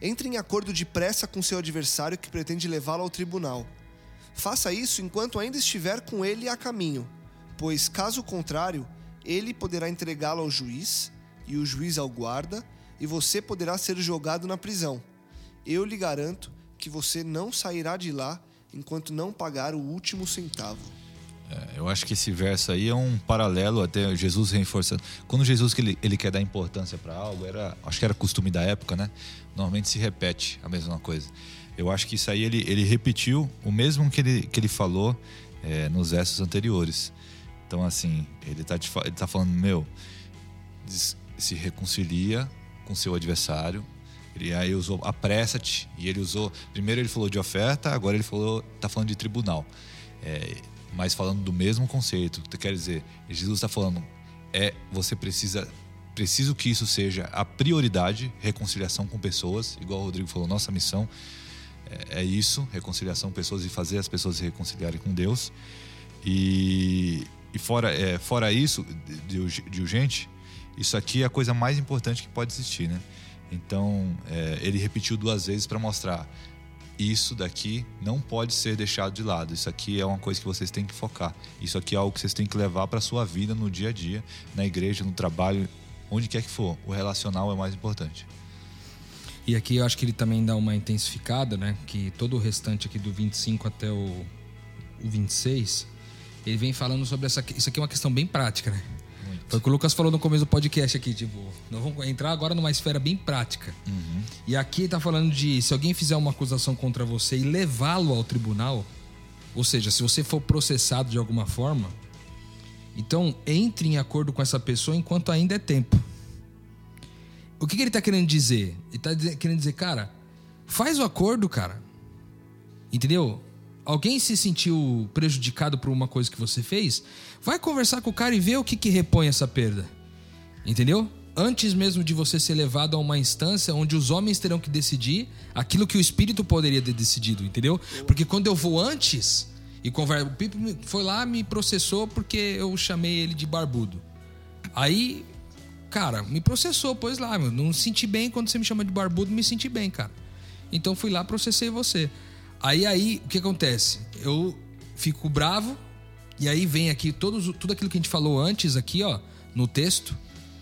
B: Entre em acordo depressa com seu adversário que pretende levá-lo ao tribunal. Faça isso enquanto ainda estiver com ele a caminho, pois, caso contrário, ele poderá entregá-lo ao juiz, e o juiz ao guarda, e você poderá ser jogado na prisão. Eu lhe garanto que você não sairá de lá enquanto não pagar o último centavo.
C: É, eu acho que esse verso aí é um paralelo até Jesus reforçando. Quando Jesus ele, ele quer dar importância para algo, era, acho que era costume da época, né? Normalmente se repete a mesma coisa. Eu acho que isso aí ele, ele repetiu o mesmo que ele, que ele falou é, nos versos anteriores. Então, assim, ele está ele tá falando, meu, se reconcilia com seu adversário. Ele aí usou apressa-te e ele usou. Primeiro ele falou de oferta, agora ele falou, tá falando de tribunal. É, mas falando do mesmo conceito. Quer dizer, Jesus está falando, é você precisa preciso que isso seja a prioridade, reconciliação com pessoas, igual o Rodrigo falou, nossa missão é, é isso, reconciliação com pessoas e fazer as pessoas se reconciliarem com Deus. E, e fora, é, fora isso, urgente, isso aqui é a coisa mais importante que pode existir, né? Então, é, ele repetiu duas vezes para mostrar isso daqui não pode ser deixado de lado. Isso aqui é uma coisa que vocês têm que focar. Isso aqui é algo que vocês têm que levar para sua vida no dia a dia, na igreja, no trabalho, onde quer que for. O relacional é mais importante.
D: E aqui eu acho que ele também dá uma intensificada, né? Que todo o restante aqui do 25 até o, o 26, ele vem falando sobre essa. Isso aqui é uma questão bem prática, né? Foi o que o Lucas falou no começo do podcast aqui, tipo, nós vamos entrar agora numa esfera bem prática. Uhum. E aqui tá falando de se alguém fizer uma acusação contra você e levá-lo ao tribunal, ou seja, se você for processado de alguma forma, então entre em acordo com essa pessoa enquanto ainda é tempo. O que, que ele tá querendo dizer? Ele tá querendo dizer, cara, faz o acordo, cara. Entendeu? Alguém se sentiu prejudicado por uma coisa que você fez, vai conversar com o cara e vê o que, que repõe essa perda. Entendeu? Antes mesmo de você ser levado a uma instância onde os homens terão que decidir aquilo que o espírito poderia ter decidido, entendeu? Porque quando eu vou antes e converso, o Pipo foi lá me processou porque eu chamei ele de barbudo. Aí, cara, me processou, pois lá, meu, não senti bem quando você me chama de barbudo, me senti bem, cara. Então fui lá, processei você. Aí, aí, o que acontece? Eu fico bravo, e aí vem aqui todos, tudo aquilo que a gente falou antes aqui, ó, no texto,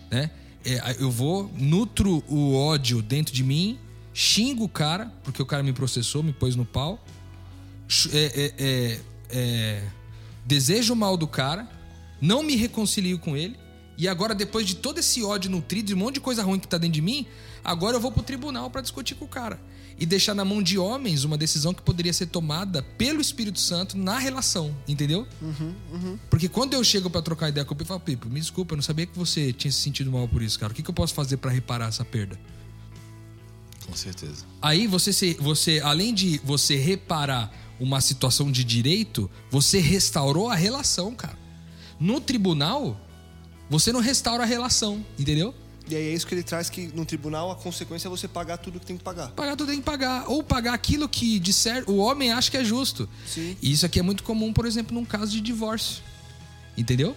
D: né? É, eu vou, nutro o ódio dentro de mim, xingo o cara, porque o cara me processou, me pôs no pau, é, é, é, é, desejo o mal do cara, não me reconcilio com ele, e agora, depois de todo esse ódio nutrido e um monte de coisa ruim que tá dentro de mim, agora eu vou pro tribunal para discutir com o cara e deixar na mão de homens uma decisão que poderia ser tomada pelo Espírito Santo na relação, entendeu? Uhum, uhum. Porque quando eu chego para trocar ideia com o Pipo, eu falo, Pipo, me desculpa, eu não sabia que você tinha se sentido mal por isso, cara. O que, que eu posso fazer para reparar essa perda?
C: Com certeza.
D: Aí você, se, você, além de você reparar uma situação de direito, você restaurou a relação, cara. No tribunal, você não restaura a relação, entendeu?
B: E aí é isso que ele traz que no tribunal a consequência é você pagar tudo que tem que pagar.
D: Pagar tudo que tem que pagar. Ou pagar aquilo que disser, o homem acha que é justo.
B: Sim.
D: E isso aqui é muito comum, por exemplo, num caso de divórcio. Entendeu?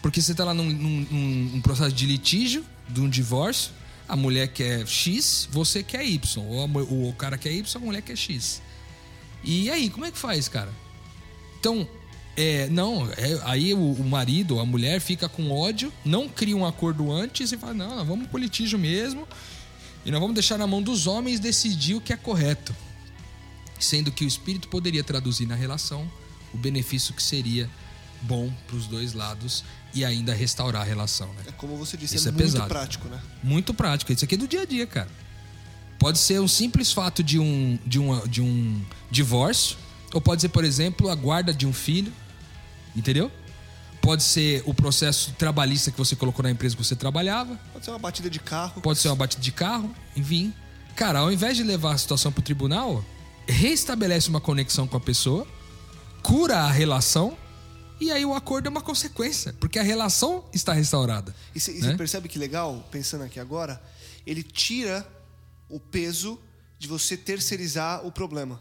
D: Porque você está lá num, num, num, processo de litígio, de um divórcio, a mulher quer X, você quer Y. Ou a, o cara quer Y, a mulher quer X. E aí, como é que faz, cara? Então, é, não, é, aí o, o, marido, a mulher fica com ódio, não cria um acordo antes e fala: não, vamos pro litígio mesmo e nós vamos deixar na mão dos homens decidir o que é correto. Sendo que o espírito poderia traduzir na relação o benefício que seria bom para os dois lados e ainda restaurar a relação. Né?
B: É como você disse, Isso é, é muito pesado. prático, né?
D: Muito prático. Isso aqui é do dia a dia, cara. Pode ser um simples fato de um, de um, de um divórcio, ou pode ser, por exemplo, a guarda de um filho Entendeu? Pode ser o processo trabalhista que você colocou na empresa que você trabalhava.
B: Pode ser uma batida de carro.
D: Pode ser uma batida de carro, enfim. Cara, ao invés de levar a situação para o tribunal, restabelece uma conexão com a pessoa, cura a relação e aí o acordo é uma consequência, porque a relação está restaurada.
B: E você né? percebe que legal, pensando aqui agora, ele tira o peso de você terceirizar o problema.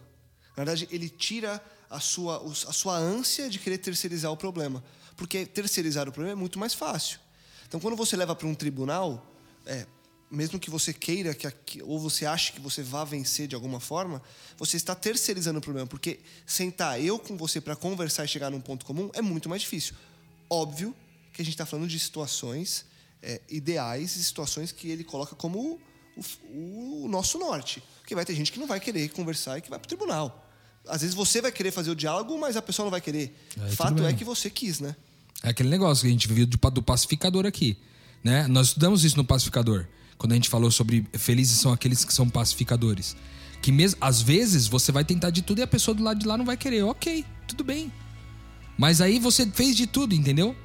B: Na verdade, ele tira a sua, a sua ânsia de querer terceirizar o problema. Porque terceirizar o problema é muito mais fácil. Então, quando você leva para um tribunal, é, mesmo que você queira que ou você ache que você vá vencer de alguma forma, você está terceirizando o problema, porque sentar eu com você para conversar e chegar num ponto comum é muito mais difícil. Óbvio que a gente está falando de situações é, ideais e situações que ele coloca como o, o, o, nosso norte, porque vai ter gente que não vai querer conversar e que vai para o tribunal. Às vezes você vai querer fazer o diálogo, mas a pessoa não vai querer.
D: Aí tudo
B: Fato é que você quis, né?
D: É aquele negócio que a gente viu do pacificador aqui. Né? Nós estudamos isso no pacificador. Quando a gente falou sobre felizes são aqueles que são pacificadores. Que mesmo, às vezes você vai tentar de tudo e a pessoa do lado de lá não vai querer. Ok, tudo bem. Mas aí você fez de tudo, entendeu?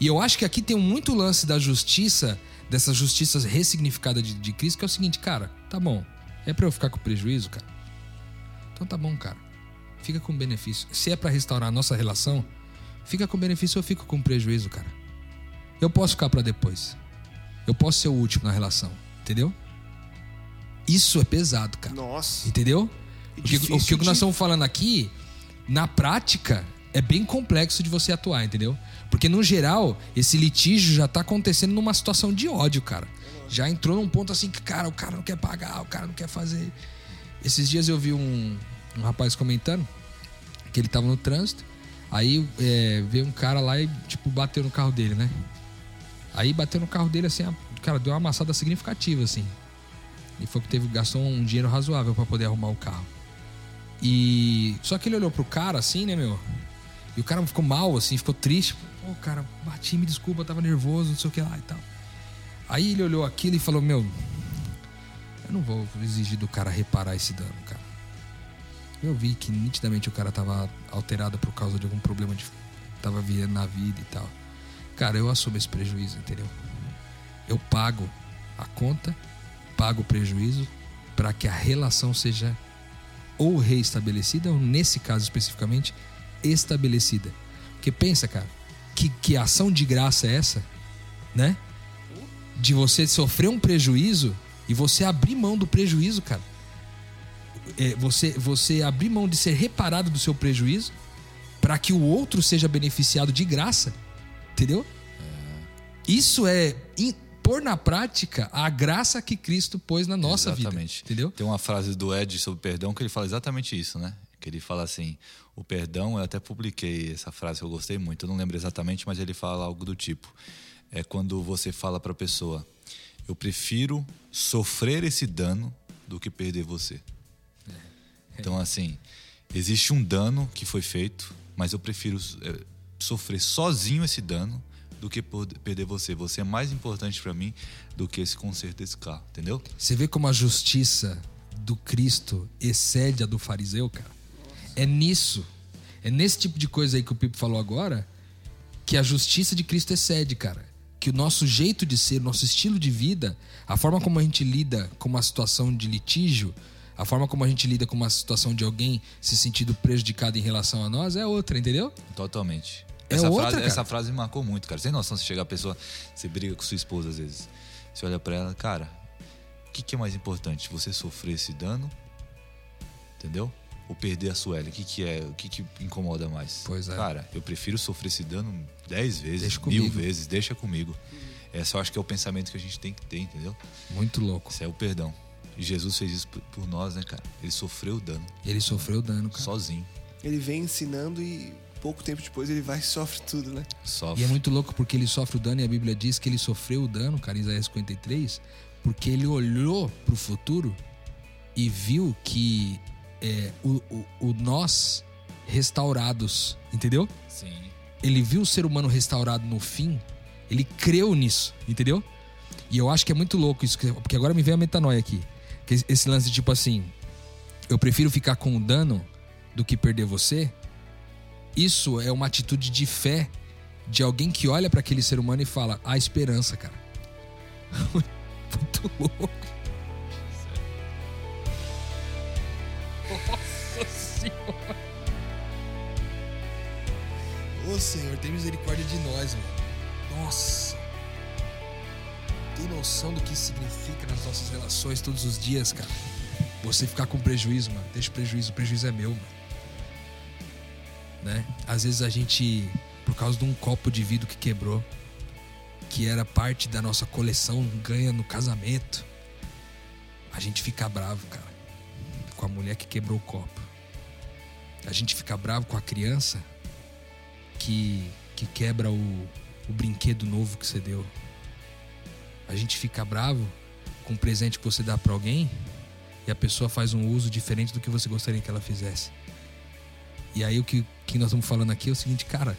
D: E eu acho que aqui tem muito lance da justiça, dessa justiça ressignificada de, de Cristo, que é o seguinte, cara, tá bom. É pra eu ficar com prejuízo, cara? Então tá bom, cara. Fica com benefício. Se é pra restaurar a nossa relação, fica com benefício ou fico com prejuízo, cara. Eu posso ficar pra depois. Eu posso ser o último na relação, entendeu? Isso é pesado, cara.
B: Nossa.
D: Entendeu?
B: E
D: O que, o que
B: de-
D: nós estamos falando aqui, na prática, é bem complexo de você atuar, entendeu? Porque, no geral, esse litígio já tá acontecendo numa situação de ódio, cara. Já entrou num ponto assim que, cara, o cara não quer pagar, o cara não quer fazer. Esses dias eu vi um, um rapaz comentando que ele tava no trânsito, aí é, veio um cara lá e, tipo, bateu no carro dele, né? Aí bateu no carro dele assim, a- cara, deu uma amassada significativa, assim. E foi que teve, gastou um dinheiro razoável pra poder arrumar o carro. E. Só que ele olhou pro cara assim, né, meu? E o cara ficou mal, assim, ficou triste. Pô, cara, bati, me desculpa, tava nervoso, não sei o que lá e tal. Aí ele olhou aquilo e falou: Meu, eu não vou exigir do cara reparar esse dano, cara. Eu vi que nitidamente o cara tava alterado por causa de algum problema de. tava vivendo na vida e tal. Cara, eu assumo esse prejuízo, entendeu? Eu pago a conta, pago o prejuízo para que a relação seja ou reestabelecida, ou nesse caso especificamente, estabelecida. Porque pensa, cara, que, que ação de graça é essa, né? De você sofrer um prejuízo e você abrir mão do prejuízo, cara. É, você, você abrir mão de ser reparado do seu prejuízo para que o outro seja beneficiado de graça, entendeu? Isso é in- pôr na prática a graça que Cristo pôs na nossa
C: Exatamente.
D: vida, entendeu?
C: Tem uma frase do Ed sobre perdão que ele fala exatamente isso, né? Que ele fala assim: o perdão, eu até publiquei essa frase que eu gostei muito, eu não lembro exatamente, mas ele fala algo do tipo: é quando você fala para a pessoa, eu prefiro sofrer esse dano do que perder você. Então, assim, existe um dano que foi feito, mas eu prefiro é, sofrer sozinho esse dano do que perder você. Você é mais importante para mim do que esse conserto desse carro, entendeu?
D: Você vê como a justiça do Cristo excede a do fariseu, cara? É nisso. É nesse tipo de coisa aí que o Pipo falou agora que a justiça de Cristo excede, cara. Que o nosso jeito de ser, o nosso estilo de vida, a forma como a gente lida com uma situação de litígio, a forma como a gente lida com uma situação de alguém se sentindo prejudicado em relação a nós é outra, entendeu?
C: Totalmente.
D: É
C: essa,
D: outra,
C: frase, essa frase me marcou muito, cara. Sem noção, se chegar a pessoa, você briga com sua esposa às vezes. Você olha pra ela, cara, o que, que é mais importante? Você sofrer esse dano? Entendeu? Ou perder a Sueli? O que, que é? O que, que incomoda mais?
D: Pois é.
C: Cara, eu prefiro sofrer esse dano dez vezes, mil vezes, deixa comigo. Esse eu acho que é o pensamento que a gente tem que ter, entendeu?
D: Muito louco.
C: Isso é o perdão. E Jesus fez isso por- nós, né, cara? Ele sofreu o dano
D: Ele sofreu dano, cara.
C: sozinho.
B: Ele vem ensinando e pouco tempo depois ele vai e sofre tudo, né?
C: Sofre.
D: E é muito louco porque ele sofre o dano e a Bíblia diz que ele sofreu o dano, cara, em Isaías 53, porque ele olhou pro futuro e viu que é, o, o, o nós restaurados, entendeu?
C: Sim.
D: Ele viu o ser humano restaurado no fim, ele creu nisso, entendeu? E eu acho que é muito louco isso, que- porque agora me vem a metanoia aqui. Que esse lance de tipo assim, eu prefiro ficar com o dano do que perder você. Isso é uma atitude de fé de alguém que olha para aquele ser humano e fala: há esperança, cara. [LAUGHS] muito louco. Nossa Senhora. Ô Senhor, tem misericórdia de nós, mano. Nossa. Tem noção do que significa nas nossas relações todos os dias, cara? Você ficar com prejuízo, mano. Deixa o prejuízo, o prejuízo é meu, mano. Né? Às vezes a gente, por causa de um copo de vidro que quebrou, que era parte da nossa coleção ganha no casamento, a gente fica bravo, cara, com a mulher que quebrou o copo. A gente fica bravo com a criança que, que quebra o, o brinquedo novo que você deu. A gente fica bravo com o presente que você dá pra alguém e a pessoa faz um uso diferente do que você gostaria que ela fizesse. E aí o que, que nós estamos falando aqui é o seguinte, cara,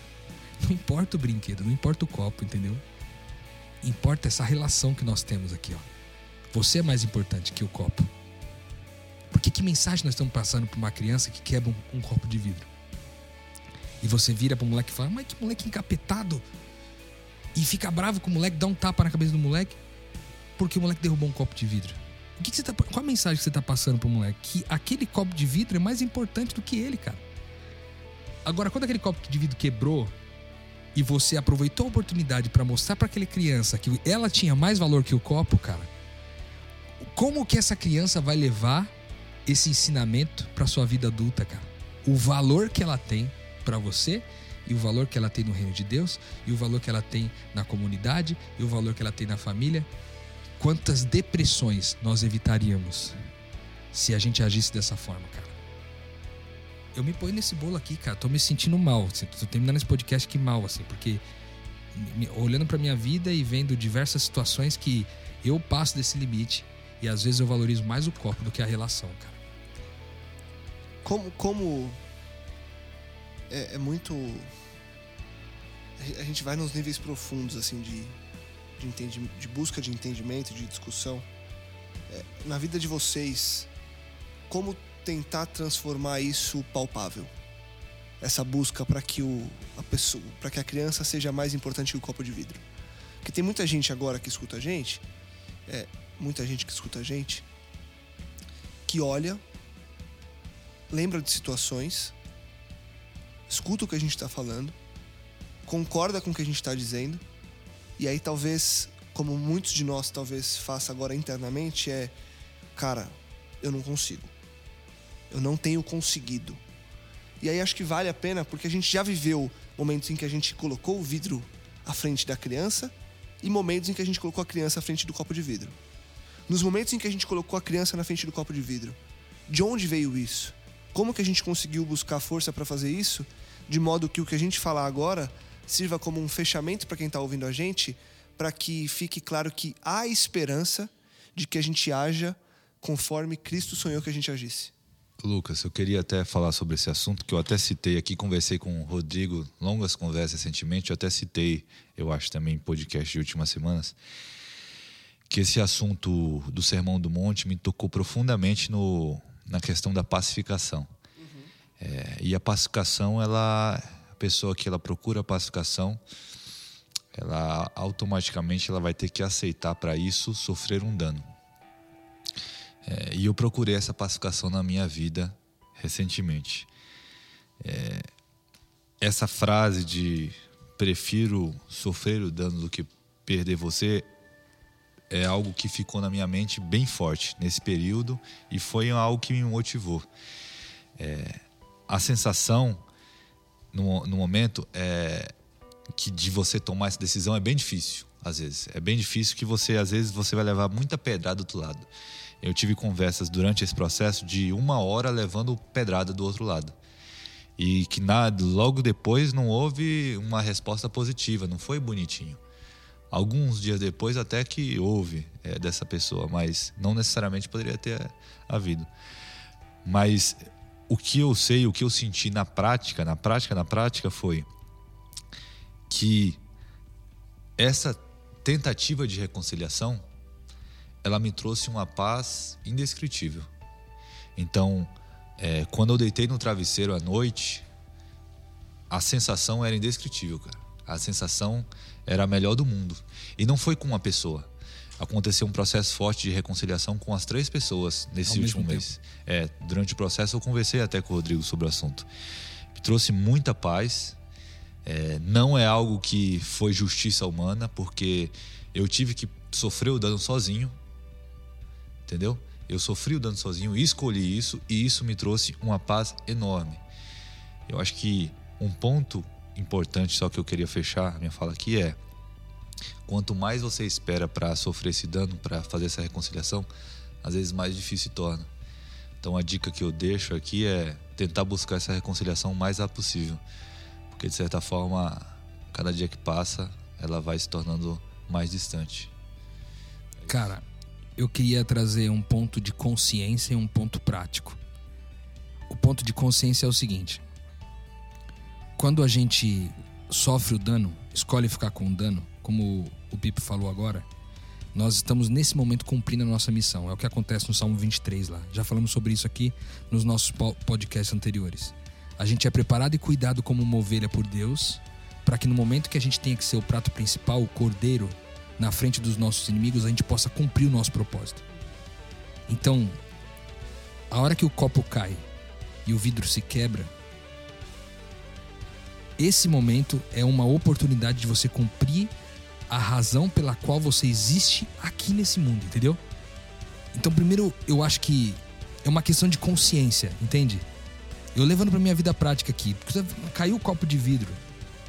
D: não importa o brinquedo, não importa o copo, entendeu? Importa essa relação que nós temos aqui, ó. Você é mais importante que o copo. Porque que mensagem nós estamos passando para uma criança que quebra um, um copo de vidro? E você vira para o moleque e fala: Mas que moleque encapetado! E fica bravo com o moleque, dá um tapa na cabeça do moleque porque o moleque derrubou um copo de vidro. O que, que você tá, qual a mensagem que você está passando pro moleque? Que aquele copo de vidro é mais importante do que ele, cara. Agora, quando aquele copo de vidro quebrou e você aproveitou a oportunidade para mostrar para aquela criança que ela tinha mais valor que o copo, cara, como que essa criança vai levar esse ensinamento para sua vida adulta, cara? O valor que ela tem para você e o valor que ela tem no reino de Deus e o valor que ela tem na comunidade e o valor que ela tem na família. Quantas depressões nós evitaríamos se a gente agisse dessa forma, cara? Eu me ponho nesse bolo aqui, cara. Tô me sentindo mal. Assim, tô terminando esse podcast que mal, assim, porque olhando para minha vida e vendo diversas situações que eu passo desse limite e às vezes eu valorizo mais o copo do que a relação, cara.
B: Como, como é, é muito. A gente vai nos níveis profundos, assim, de, de, entendi, de busca de entendimento, de discussão. É, na vida de vocês, como tentar transformar isso palpável? Essa busca para que o, a pessoa, para que a criança seja mais importante que o copo de vidro. Porque tem muita gente agora que escuta a gente, é, muita gente que escuta a gente, que olha, lembra de situações, escuta o que a gente está falando, concorda com o que a gente está dizendo, e aí talvez, como muitos de nós talvez faça agora internamente, é, cara, eu não consigo. Eu não tenho conseguido. E aí acho que vale a pena porque a gente já viveu momentos em que a gente colocou o vidro à frente da criança e momentos em que a gente colocou a criança à frente do copo de vidro. Nos momentos em que a gente colocou a criança na frente do copo de vidro, de onde veio isso? Como que a gente conseguiu buscar força para fazer isso? De modo que o que a gente falar agora sirva como um fechamento para quem está ouvindo a gente, para que fique claro que há esperança de que a gente haja conforme Cristo sonhou que a gente agisse.
C: Lucas, eu queria até falar sobre esse assunto que eu até citei aqui, conversei com o Rodrigo, longas conversas recentemente, eu até citei, eu acho também em podcast de últimas semanas, que esse assunto do Sermão do Monte me tocou profundamente no, na questão da pacificação. É, e a pacificação, ela, a pessoa que ela procura a pacificação, ela automaticamente ela vai ter que aceitar para isso sofrer um dano. É, e eu procurei essa pacificação na minha vida recentemente. É, essa frase de prefiro sofrer o dano do que perder você é algo que ficou na minha mente bem forte nesse período e foi algo que me motivou. É, a sensação no, no momento é que de você tomar essa decisão é bem difícil às vezes é bem difícil que você às vezes você vai levar muita pedrada do outro lado eu tive conversas durante esse processo de uma hora levando pedrada do outro lado. E que nada, logo depois não houve uma resposta positiva, não foi bonitinho. Alguns dias depois até que houve é, dessa pessoa, mas não necessariamente poderia ter havido. Mas o que eu sei, o que eu senti na prática, na prática, na prática foi que essa tentativa de reconciliação ela me trouxe uma paz indescritível. Então, é, quando eu deitei no travesseiro à noite, a sensação era indescritível, cara. A sensação era a melhor do mundo. E não foi com uma pessoa. Aconteceu um processo forte de reconciliação com as três pessoas nesse Ao último mês. É, durante o processo eu conversei até com o Rodrigo sobre o assunto. Trouxe muita paz. É, não é algo que foi justiça humana, porque eu tive que sofrer o dano sozinho entendeu? Eu sofri o dano sozinho, escolhi isso e isso me trouxe uma paz enorme. Eu acho que um ponto importante, só que eu queria fechar a minha fala aqui é: quanto mais você espera para sofrer esse dano, para fazer essa reconciliação, às vezes mais difícil se torna. Então a dica que eu deixo aqui é tentar buscar essa reconciliação o mais rápido possível, porque de certa forma, cada dia que passa, ela vai se tornando mais distante.
D: Cara, eu queria trazer um ponto de consciência e um ponto prático. O ponto de consciência é o seguinte: quando a gente sofre o dano, escolhe ficar com o dano, como o Pipe falou agora, nós estamos nesse momento cumprindo a nossa missão. É o que acontece no Salmo 23 lá. Já falamos sobre isso aqui nos nossos podcasts anteriores. A gente é preparado e cuidado como uma ovelha por Deus, para que no momento que a gente tenha que ser o prato principal, o cordeiro, na frente dos nossos inimigos, a gente possa cumprir o nosso propósito. Então, a hora que o copo cai e o vidro se quebra, esse momento é uma oportunidade de você cumprir a razão pela qual você existe aqui nesse mundo, entendeu? Então, primeiro, eu acho que é uma questão de consciência, entende? Eu levando pra minha vida prática aqui, caiu o copo de vidro,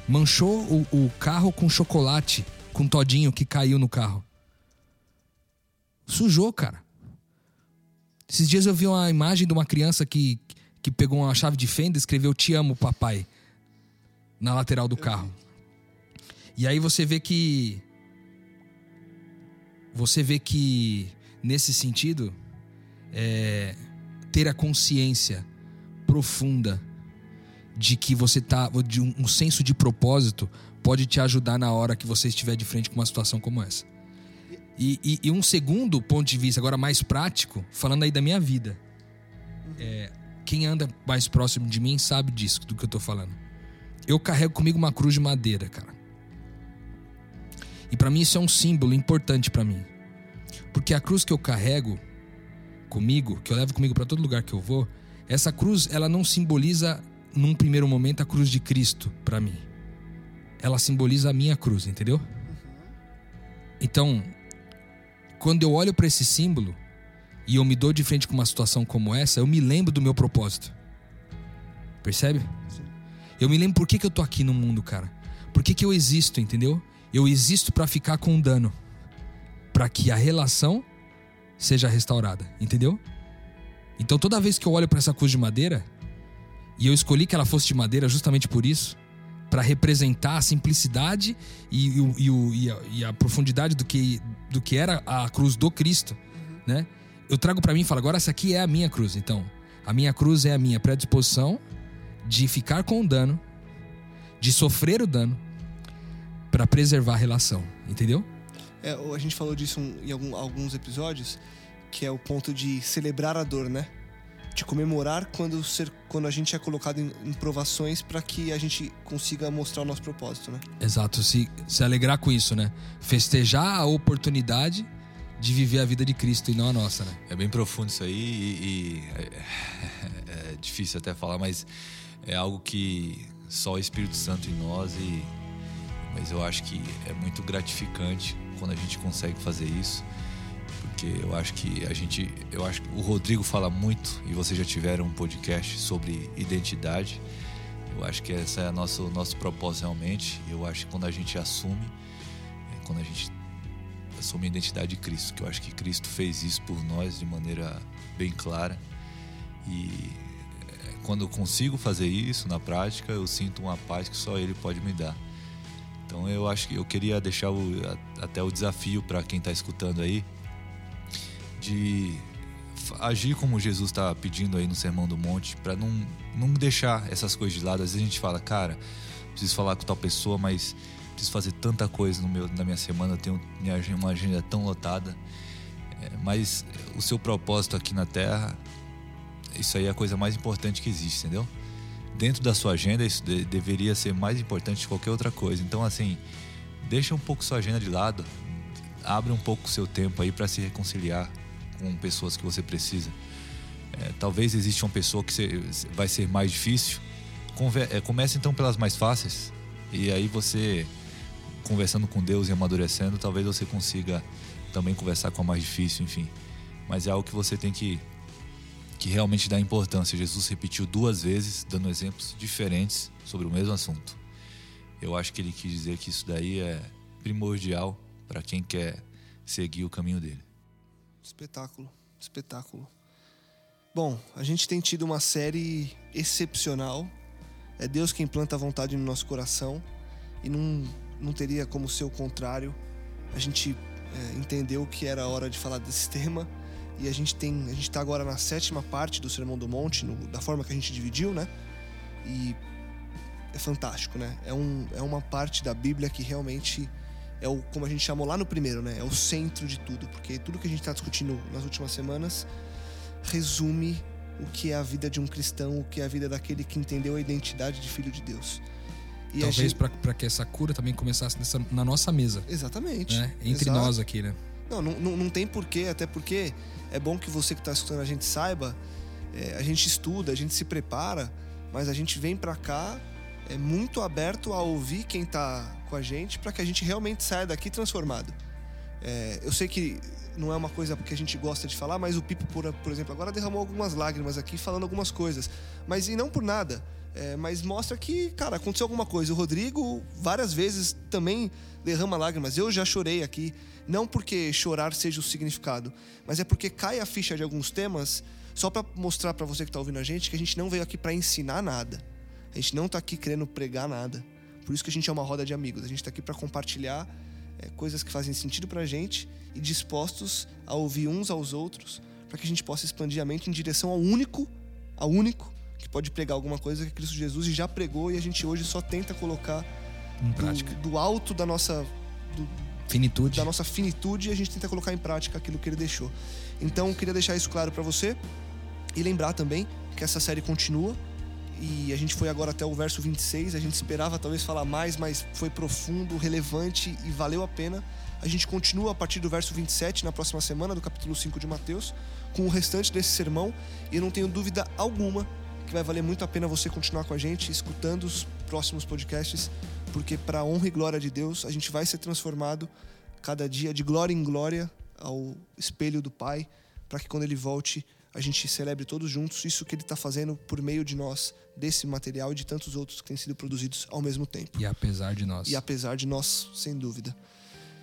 D: manchou o, o carro com chocolate, com todinho que caiu no carro. Sujou, cara. Esses dias eu vi uma imagem de uma criança que, que pegou uma chave de fenda e escreveu Te amo, papai, na lateral do carro. E aí você vê que. Você vê que, nesse sentido, é, ter a consciência profunda de que você tá. de um, um senso de propósito pode te ajudar na hora que você estiver de frente com uma situação como essa. E, e, e um segundo ponto de vista, agora mais prático, falando aí da minha vida. É, quem anda mais próximo de mim sabe disso, do que eu tô falando. Eu carrego comigo uma cruz de madeira, cara. E para mim isso é um símbolo importante para mim. Porque a cruz que eu carrego comigo, que eu levo comigo para todo lugar que eu vou, essa cruz, ela não simboliza num primeiro momento a cruz de Cristo para mim. Ela simboliza a minha cruz, entendeu? Então, quando eu olho para esse símbolo e eu me dou de frente com uma situação como essa, eu me lembro do meu propósito. Percebe? Eu me lembro por que, que eu tô aqui no mundo, cara. Por que, que eu existo, entendeu? Eu existo para ficar com dano, para que a relação seja restaurada, entendeu? Então toda vez que eu olho para essa cruz de madeira, e eu escolhi que ela fosse de madeira justamente por isso, para representar a simplicidade e, e, e, a, e, a, profundidade do que, do que era a cruz do Cristo, né? Eu trago para mim e falo, agora essa aqui é a minha cruz. Então, a minha cruz é a minha predisposição de ficar com o dano, de sofrer o dano, para preservar a relação, entendeu?
B: É, a gente falou disso em alguns episódios, que é o ponto de celebrar a dor, né? De comemorar quando, ser, quando a gente é colocado em, em provações para que a gente consiga mostrar o nosso propósito, né?
D: Exato, se, se alegrar com isso, né? Festejar a oportunidade de viver a vida de Cristo e não a nossa, né?
C: É bem profundo isso aí e, e é, é, difícil até falar, mas é algo que só o Espírito Santo em nós e mas eu acho que é muito gratificante quando a gente consegue fazer isso, porque eu acho que a gente, eu acho que o Rodrigo fala muito e vocês já tiveram um podcast sobre identidade. Eu acho que esse é nosso nosso propósito realmente. Eu acho que quando a gente assume, é quando a gente assume a identidade de Cristo, que eu acho que Cristo fez isso por nós de maneira bem clara e é, quando eu consigo fazer isso na prática, eu sinto uma paz que só Ele pode me dar. Então eu acho que eu queria deixar o, até o desafio para quem está escutando aí de agir como Jesus está pedindo aí no Sermão do Monte, para não, não deixar essas coisas de lado. Às vezes a gente fala, cara, preciso falar com tal pessoa, mas preciso fazer tanta coisa no meu, na minha semana, eu tenho minha, uma agenda tão lotada. É, mas o seu propósito aqui na Terra, isso aí é a coisa mais importante que existe, entendeu? Dentro da sua agenda isso de, deveria ser mais importante que qualquer outra coisa. Então, assim, deixa um pouco sua agenda de lado, abre um pouco seu tempo aí para se reconciliar com pessoas que você precisa. É, talvez exista uma pessoa que vai ser mais difícil. Conver, é, comece então pelas mais fáceis e aí você conversando com Deus e amadurecendo, talvez você consiga também conversar com a mais difícil, enfim. Mas é algo que você tem que que realmente dá importância. Jesus repetiu duas vezes, dando exemplos diferentes sobre o mesmo assunto. Eu acho que ele quis dizer que isso daí é primordial para quem quer seguir o caminho dele.
B: Espetáculo, espetáculo. Bom, a gente tem tido uma série excepcional. É Deus quem planta a vontade no nosso coração e não, não teria como ser o contrário. A gente é, entendeu que era hora de falar desse [LAUGHS] tema e a gente tem, a gente está agora na sétima parte do Sermão do Monte, no, da forma que a gente dividiu, né? E é fantástico, né? É, um, é uma parte da Bíblia que realmente é o, como a gente chamou lá no primeiro, né? É o centro de tudo, porque tudo que a gente está discutindo nas últimas semanas resume o que é a vida de um cristão, o que é a vida daquele que entendeu a identidade de filho de Deus.
D: E Talvez gente... para que essa cura também começasse nessa, na nossa mesa.
B: Exatamente.
D: Né? Entre Exato. nós aqui, né?
B: Não, não, não tem porquê, até porque é bom que você que está escutando a gente saiba, é, a gente estuda, a gente se prepara, mas a gente vem para cá é muito aberto a ouvir quem está com a gente para que a gente realmente saia daqui transformado. É, eu sei que não é uma coisa que a gente gosta de falar, mas o Pipo, por, por exemplo, agora derramou algumas lágrimas aqui falando algumas coisas. Mas e não por nada. É, mas mostra que, cara, aconteceu alguma coisa. O Rodrigo várias vezes também derrama lágrimas. Eu já chorei aqui. Não porque chorar seja o significado, mas é porque cai a ficha de alguns temas só para mostrar para você que está ouvindo a gente que a gente não veio aqui para ensinar nada. A gente não está aqui querendo pregar nada. Por isso que a gente é uma roda de amigos. A gente está aqui para compartilhar é, coisas que fazem sentido para a gente e dispostos a ouvir uns aos outros para que a gente possa expandir a mente em direção ao único, ao único que pode pregar alguma coisa que é Cristo Jesus e já pregou e a gente hoje só tenta colocar
D: em prática.
B: Do, do alto da nossa do,
D: finitude.
B: da nossa finitude e a gente tenta colocar em prática aquilo que ele deixou. Então, queria deixar isso claro para você e lembrar também que essa série continua e a gente foi agora até o verso 26. A gente esperava talvez falar mais, mas foi profundo, relevante e valeu a pena. A gente continua a partir do verso 27 na próxima semana, do capítulo 5 de Mateus, com o restante desse sermão. E eu não tenho dúvida alguma que vai valer muito a pena você continuar com a gente, escutando os próximos podcasts, porque, para a honra e glória de Deus, a gente vai ser transformado cada dia de glória em glória ao espelho do Pai, para que quando Ele volte a gente celebre todos juntos isso que ele está fazendo por meio de nós, desse material e de tantos outros que têm sido produzidos ao mesmo tempo.
D: E apesar de nós.
B: E apesar de nós, sem dúvida.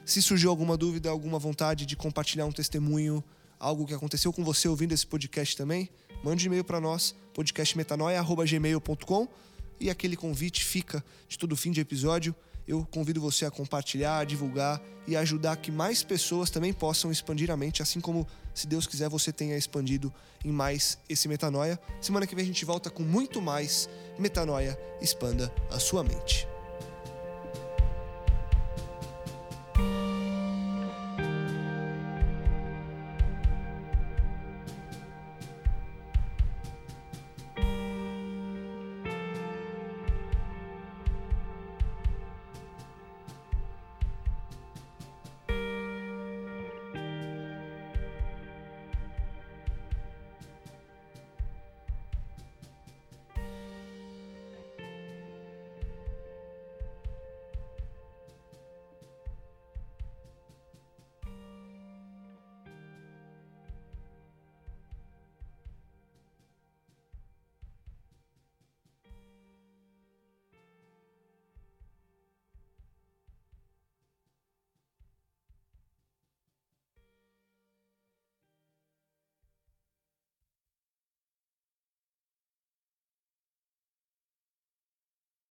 B: Se surgiu alguma dúvida, alguma vontade de compartilhar um testemunho, algo que aconteceu com você ouvindo esse podcast também, mande um e-mail para nós, podcastmetanoia.gmail.com e aquele convite fica de todo fim de episódio eu convido você a compartilhar, a divulgar e ajudar que mais pessoas também possam expandir a mente, assim como, se Deus quiser, você tenha expandido em mais esse metanoia. Semana que vem a gente volta com muito mais metanoia. Expanda a sua mente.